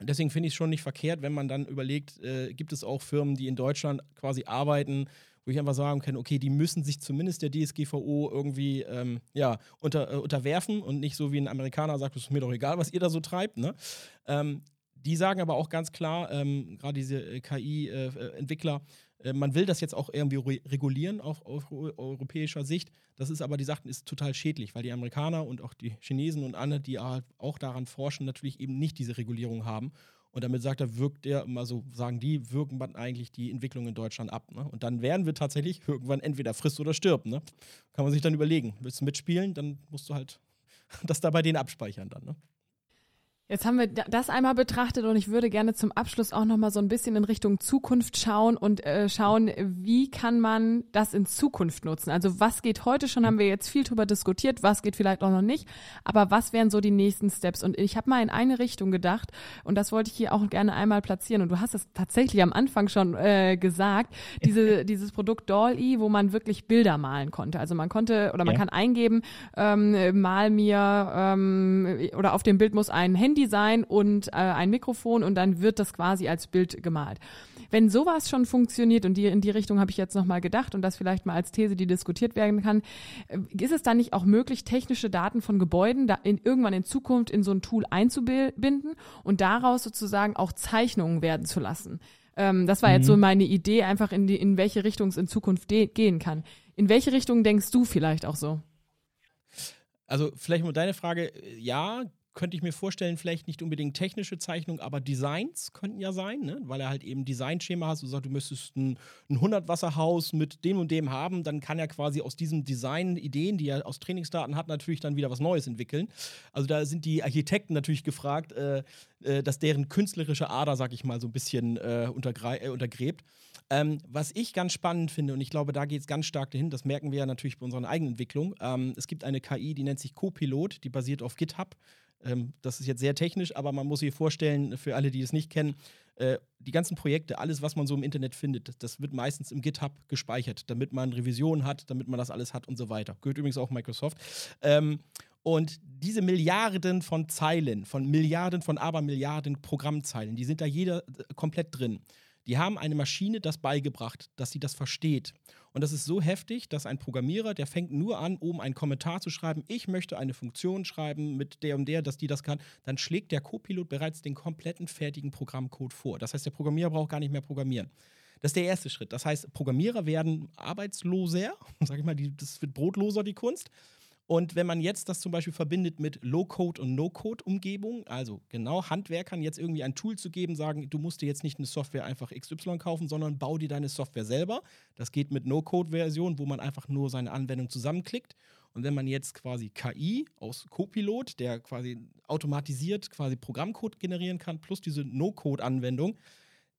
Deswegen finde ich es schon nicht verkehrt, wenn man dann überlegt, äh, gibt es auch Firmen, die in Deutschland quasi arbeiten, wo ich einfach sagen kann, okay, die müssen sich zumindest der DSGVO irgendwie ähm, ja, unter, äh, unterwerfen und nicht so wie ein Amerikaner sagt, es ist mir doch egal, was ihr da so treibt. Ne? Ähm, die sagen aber auch ganz klar, ähm, gerade diese äh, KI-Entwickler, äh, man will das jetzt auch irgendwie re regulieren auf, auf, europäischer Sicht. Das ist aber, die Sachen ist total schädlich, weil die Amerikaner und auch die Chinesen und andere, die auch daran forschen, natürlich eben nicht diese Regulierung haben. Und damit sagt er, wirkt der, also sagen die, wirken man eigentlich die Entwicklung in Deutschland ab. Ne? Und dann werden wir tatsächlich irgendwann entweder frisst oder stirbt. Ne? Kann man sich dann überlegen. Willst du mitspielen, dann musst du halt das da bei denen abspeichern dann. Ne? Jetzt haben wir das einmal betrachtet und ich würde gerne zum Abschluss auch noch mal so ein bisschen in Richtung Zukunft schauen und äh, schauen, wie kann man das in Zukunft nutzen? Also was geht heute schon, haben wir jetzt viel drüber diskutiert, was geht vielleicht auch noch nicht, aber was wären so die nächsten Steps? Und ich habe mal in eine Richtung gedacht und das wollte ich hier auch gerne einmal platzieren und du hast es tatsächlich am Anfang schon äh, gesagt, diese, dieses Produkt Doll-E, wo man wirklich Bilder malen konnte. Also man konnte oder man ja. kann eingeben, ähm, mal mir ähm, oder auf dem Bild muss ein Handy Handy sein und äh, ein Mikrofon und dann wird das quasi als Bild gemalt. Wenn sowas schon funktioniert und die, in die Richtung habe ich jetzt nochmal gedacht und das vielleicht mal als These, die diskutiert werden kann, äh, ist es dann nicht auch möglich, technische Daten von Gebäuden da in, irgendwann in Zukunft in so ein Tool einzubinden und daraus sozusagen auch Zeichnungen werden zu lassen? Ähm, das war mhm. jetzt so meine Idee, einfach in, die, in welche Richtung es in Zukunft gehen kann. In welche Richtung denkst du vielleicht auch so? Also vielleicht mal deine Frage, ja, könnte ich mir vorstellen, vielleicht nicht unbedingt technische Zeichnungen, aber Designs könnten ja sein, ne? weil er halt eben Designschema hast. Du sagst, du müsstest ein, ein 100-Wasserhaus mit dem und dem haben, dann kann er quasi aus diesem Design Ideen, die er aus Trainingsdaten hat, natürlich dann wieder was Neues entwickeln. Also da sind die Architekten natürlich gefragt, äh, äh, dass deren künstlerische Ader, sag ich mal, so ein bisschen äh, äh, untergräbt. Ähm, was ich ganz spannend finde, und ich glaube, da geht es ganz stark dahin, das merken wir ja natürlich bei unserer eigenen Entwicklung. Ähm, es gibt eine KI, die nennt sich Copilot, die basiert auf GitHub. Ähm, das ist jetzt sehr technisch, aber man muss sich vorstellen, für alle, die es nicht kennen, äh, die ganzen Projekte, alles, was man so im Internet findet, das wird meistens im GitHub gespeichert, damit man Revisionen hat, damit man das alles hat und so weiter. Gehört übrigens auch Microsoft. Ähm, und diese Milliarden von Zeilen, von Milliarden von Abermilliarden Programmzeilen, die sind da jeder äh, komplett drin. Die haben eine Maschine das beigebracht, dass sie das versteht. Und das ist so heftig, dass ein Programmierer, der fängt nur an, oben einen Kommentar zu schreiben, ich möchte eine Funktion schreiben mit der und der, dass die das kann, dann schlägt der Copilot bereits den kompletten fertigen Programmcode vor. Das heißt, der Programmierer braucht gar nicht mehr programmieren. Das ist der erste Schritt. Das heißt, Programmierer werden arbeitsloser, sag ich mal, die, das wird brotloser, die Kunst. Und wenn man jetzt das zum Beispiel verbindet mit Low-Code- und No-Code-Umgebung, also genau Handwerkern jetzt irgendwie ein Tool zu geben, sagen, du musst dir jetzt nicht eine Software einfach XY kaufen, sondern bau dir deine Software selber. Das geht mit No-Code-Version, wo man einfach nur seine Anwendung zusammenklickt. Und wenn man jetzt quasi KI aus Copilot, der quasi automatisiert quasi Programmcode generieren kann, plus diese No-Code-Anwendung,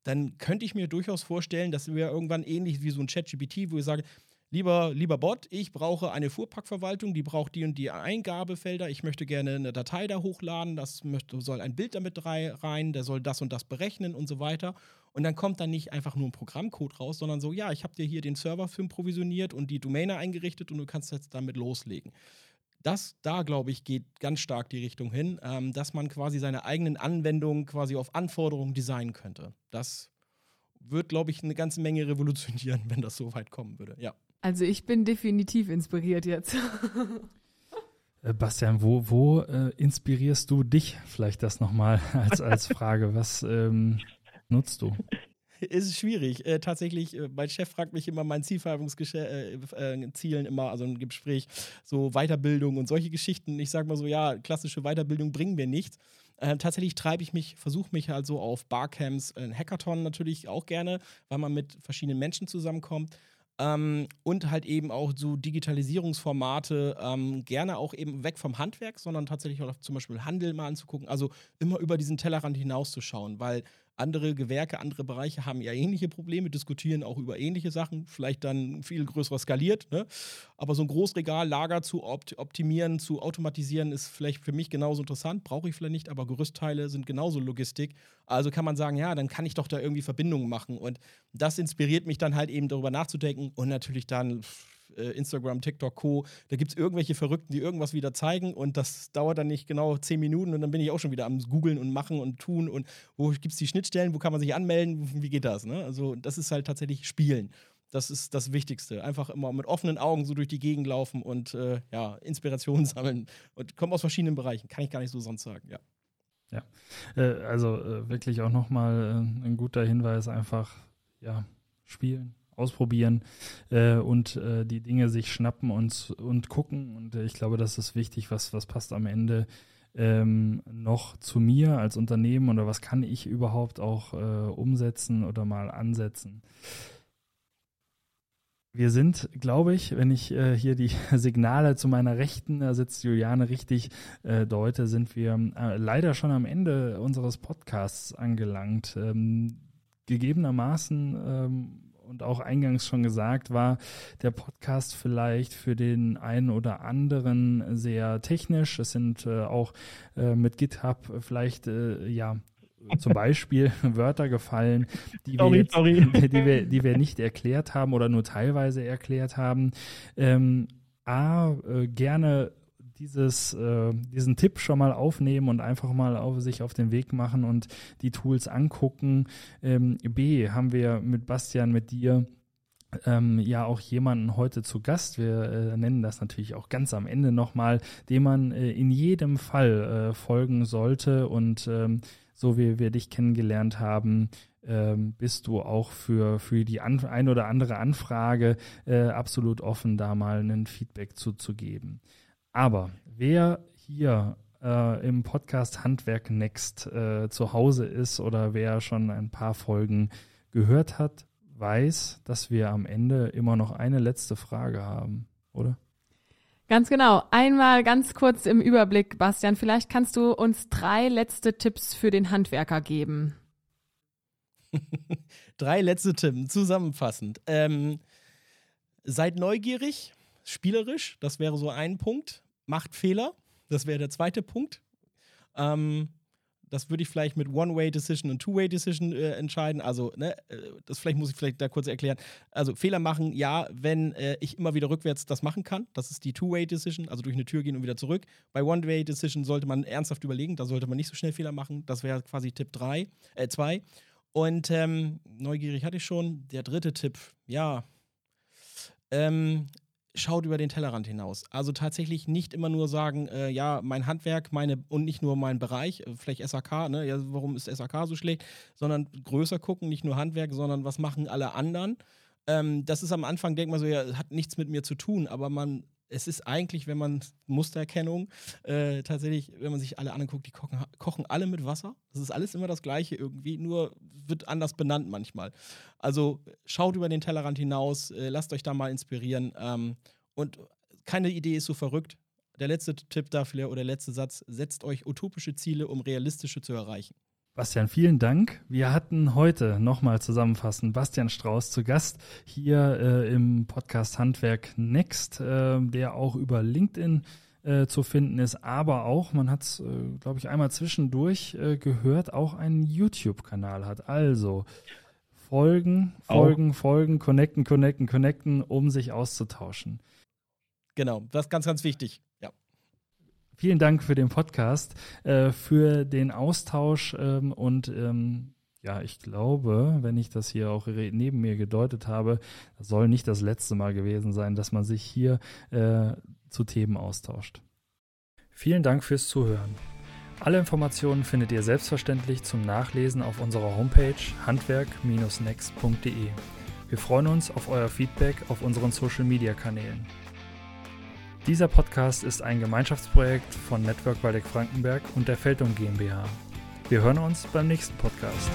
dann könnte ich mir durchaus vorstellen, dass wir irgendwann ähnlich wie so ein ChatGPT, wo ich sage, lieber, lieber Bot, ich brauche eine Fuhrparkverwaltung, die braucht die und die Eingabefelder. Ich möchte gerne eine Datei da hochladen, das möchte, soll ein Bild damit rein, der soll das und das berechnen und so weiter. Und dann kommt dann nicht einfach nur ein Programmcode raus, sondern so, ja, ich habe dir hier den Server für provisioniert und die Domäne eingerichtet und du kannst jetzt damit loslegen. Das, da glaube ich, geht ganz stark die Richtung hin, ähm, dass man quasi seine eigenen Anwendungen quasi auf Anforderungen designen könnte. Das wird, glaube ich, eine ganze Menge revolutionieren, wenn das so weit kommen würde. Ja. Also ich bin definitiv inspiriert jetzt. Äh, Bastian, wo, wo äh, inspirierst du dich? Vielleicht das nochmal als, als Frage. Was ähm, nutzt du? Ist schwierig. Äh, tatsächlich, äh, mein Chef fragt mich immer mein Zielverfolgungszielen äh, äh immer, also im Gespräch, so Weiterbildung und solche Geschichten. Ich sage mal so, ja, klassische Weiterbildung bringen mir nichts. Äh, tatsächlich treibe ich mich, versuche mich also auf Barcamps, äh, Hackathon natürlich auch gerne, weil man mit verschiedenen Menschen zusammenkommt. Ähm, und halt eben auch so Digitalisierungsformate, ähm, gerne auch eben weg vom Handwerk, sondern tatsächlich auch zum Beispiel Handel mal anzugucken. Also immer über diesen Tellerrand hinauszuschauen, weil andere Gewerke, andere Bereiche haben ja ähnliche Probleme, diskutieren auch über ähnliche Sachen, vielleicht dann viel größer skaliert. Ne? Aber so ein Großregal, Lager zu opt optimieren, zu automatisieren, ist vielleicht für mich genauso interessant. Brauche ich vielleicht nicht, aber Gerüstteile sind genauso Logistik. Also kann man sagen, ja, dann kann ich doch da irgendwie Verbindungen machen. Und das inspiriert mich dann halt eben darüber nachzudenken und natürlich dann äh, Instagram, TikTok, Co. Da gibt es irgendwelche Verrückten, die irgendwas wieder zeigen und das dauert dann nicht genau zehn Minuten und dann bin ich auch schon wieder am Googeln und Machen und Tun und wo gibt es die Schnittstellen, wo kann man sich anmelden, wie geht das? Ne? Also das ist halt tatsächlich Spielen. Das ist das Wichtigste. Einfach immer mit offenen Augen so durch die Gegend laufen und äh, ja, Inspiration sammeln und kommen aus verschiedenen Bereichen. Kann ich gar nicht so sonst sagen, ja. Ja, äh, also äh, wirklich auch nochmal ein guter Hinweis, einfach ja, spielen, ausprobieren äh, und äh, die Dinge sich schnappen und, und gucken. Und äh, ich glaube, das ist wichtig, was, was passt am Ende ähm, noch zu mir als Unternehmen oder was kann ich überhaupt auch äh, umsetzen oder mal ansetzen. Wir sind, glaube ich, wenn ich äh, hier die Signale zu meiner Rechten, da sitzt Juliane richtig äh, deute, sind wir äh, leider schon am Ende unseres Podcasts angelangt. Ähm, gegebenermaßen ähm, und auch eingangs schon gesagt, war der Podcast vielleicht für den einen oder anderen sehr technisch. Es sind äh, auch äh, mit GitHub vielleicht äh, ja zum Beispiel Wörter gefallen, die, sorry, wir jetzt, Die, wir, die wir nicht erklärt haben oder nur teilweise erklärt haben. Ähm, A, äh, gerne dieses, äh, diesen Tipp schon mal aufnehmen und einfach mal auf sich auf den Weg machen und die Tools angucken. Ähm, B, haben wir mit Bastian, mit dir ähm, ja auch jemanden heute zu Gast. Wir äh, nennen das natürlich auch ganz am Ende nochmal, dem man äh, in jedem Fall äh, folgen sollte und ähm, so wie wir dich kennengelernt haben, ähm, bist du auch für, für die an, ein oder andere Anfrage äh, absolut offen, da mal ein Feedback zuzugeben. Aber wer hier äh, im Podcast Handwerk Next äh, zu Hause ist oder wer schon ein paar Folgen gehört hat, weiß, dass wir am Ende immer noch eine letzte Frage haben, oder? Ganz genau. Einmal ganz kurz im Überblick, Bastian. Vielleicht kannst du uns drei letzte Tipps für den Handwerker geben. drei letzte Tipps, zusammenfassend. Ähm, seid neugierig, spielerisch, das wäre so ein Punkt. Macht Fehler, das wäre der zweite Punkt. Ähm, das würde ich vielleicht mit One-Way-Decision und Two-Way-Decision äh, entscheiden. Also, ne, äh, das vielleicht muss ich vielleicht da kurz erklären. Also, Fehler machen, ja, wenn äh, ich immer wieder rückwärts das machen kann. Das ist die Two-Way-Decision, also durch eine Tür gehen und wieder zurück. Bei One-Way-Decision sollte man ernsthaft überlegen, da sollte man nicht so schnell Fehler machen. Das wäre quasi Tipp 3, äh, 2. Und ähm, neugierig hatte ich schon. Der dritte Tipp, ja. Ähm, schaut über den Tellerrand hinaus. Also tatsächlich nicht immer nur sagen, äh, ja, mein Handwerk, meine und nicht nur mein Bereich, äh, vielleicht SAK, ne, ja, warum ist SAK so schlecht, sondern größer gucken, nicht nur Handwerk, sondern was machen alle anderen. Ähm, das ist am Anfang, denkt man so, ja, hat nichts mit mir zu tun, aber man es ist eigentlich, wenn man Mustererkennung, äh, tatsächlich, wenn man sich alle anguckt, die kochen, kochen alle mit Wasser. Das ist alles immer das Gleiche irgendwie, nur wird anders benannt manchmal. Also schaut über den Tellerrand hinaus, äh, lasst euch da mal inspirieren. Ähm, und keine Idee ist so verrückt. Der letzte Tipp dafür oder der letzte Satz: Setzt euch utopische Ziele, um realistische zu erreichen. Bastian, vielen Dank. Wir hatten heute nochmal zusammenfassend Bastian Strauß zu Gast hier äh, im Podcast Handwerk Next, äh, der auch über LinkedIn äh, zu finden ist, aber auch, man hat es, äh, glaube ich, einmal zwischendurch äh, gehört, auch einen YouTube-Kanal hat. Also folgen, folgen, auch. folgen, connecten, connecten, connecten, um sich auszutauschen. Genau, das ist ganz, ganz wichtig. Ja. Vielen Dank für den Podcast, äh, für den Austausch ähm, und ähm, ja, ich glaube, wenn ich das hier auch neben mir gedeutet habe, soll nicht das letzte Mal gewesen sein, dass man sich hier äh, zu Themen austauscht. Vielen Dank fürs Zuhören. Alle Informationen findet ihr selbstverständlich zum Nachlesen auf unserer Homepage handwerk-next.de. Wir freuen uns auf euer Feedback auf unseren Social-Media-Kanälen. Dieser Podcast ist ein Gemeinschaftsprojekt von Network Waldeck Frankenberg und der Feldung GmbH. Wir hören uns beim nächsten Podcast.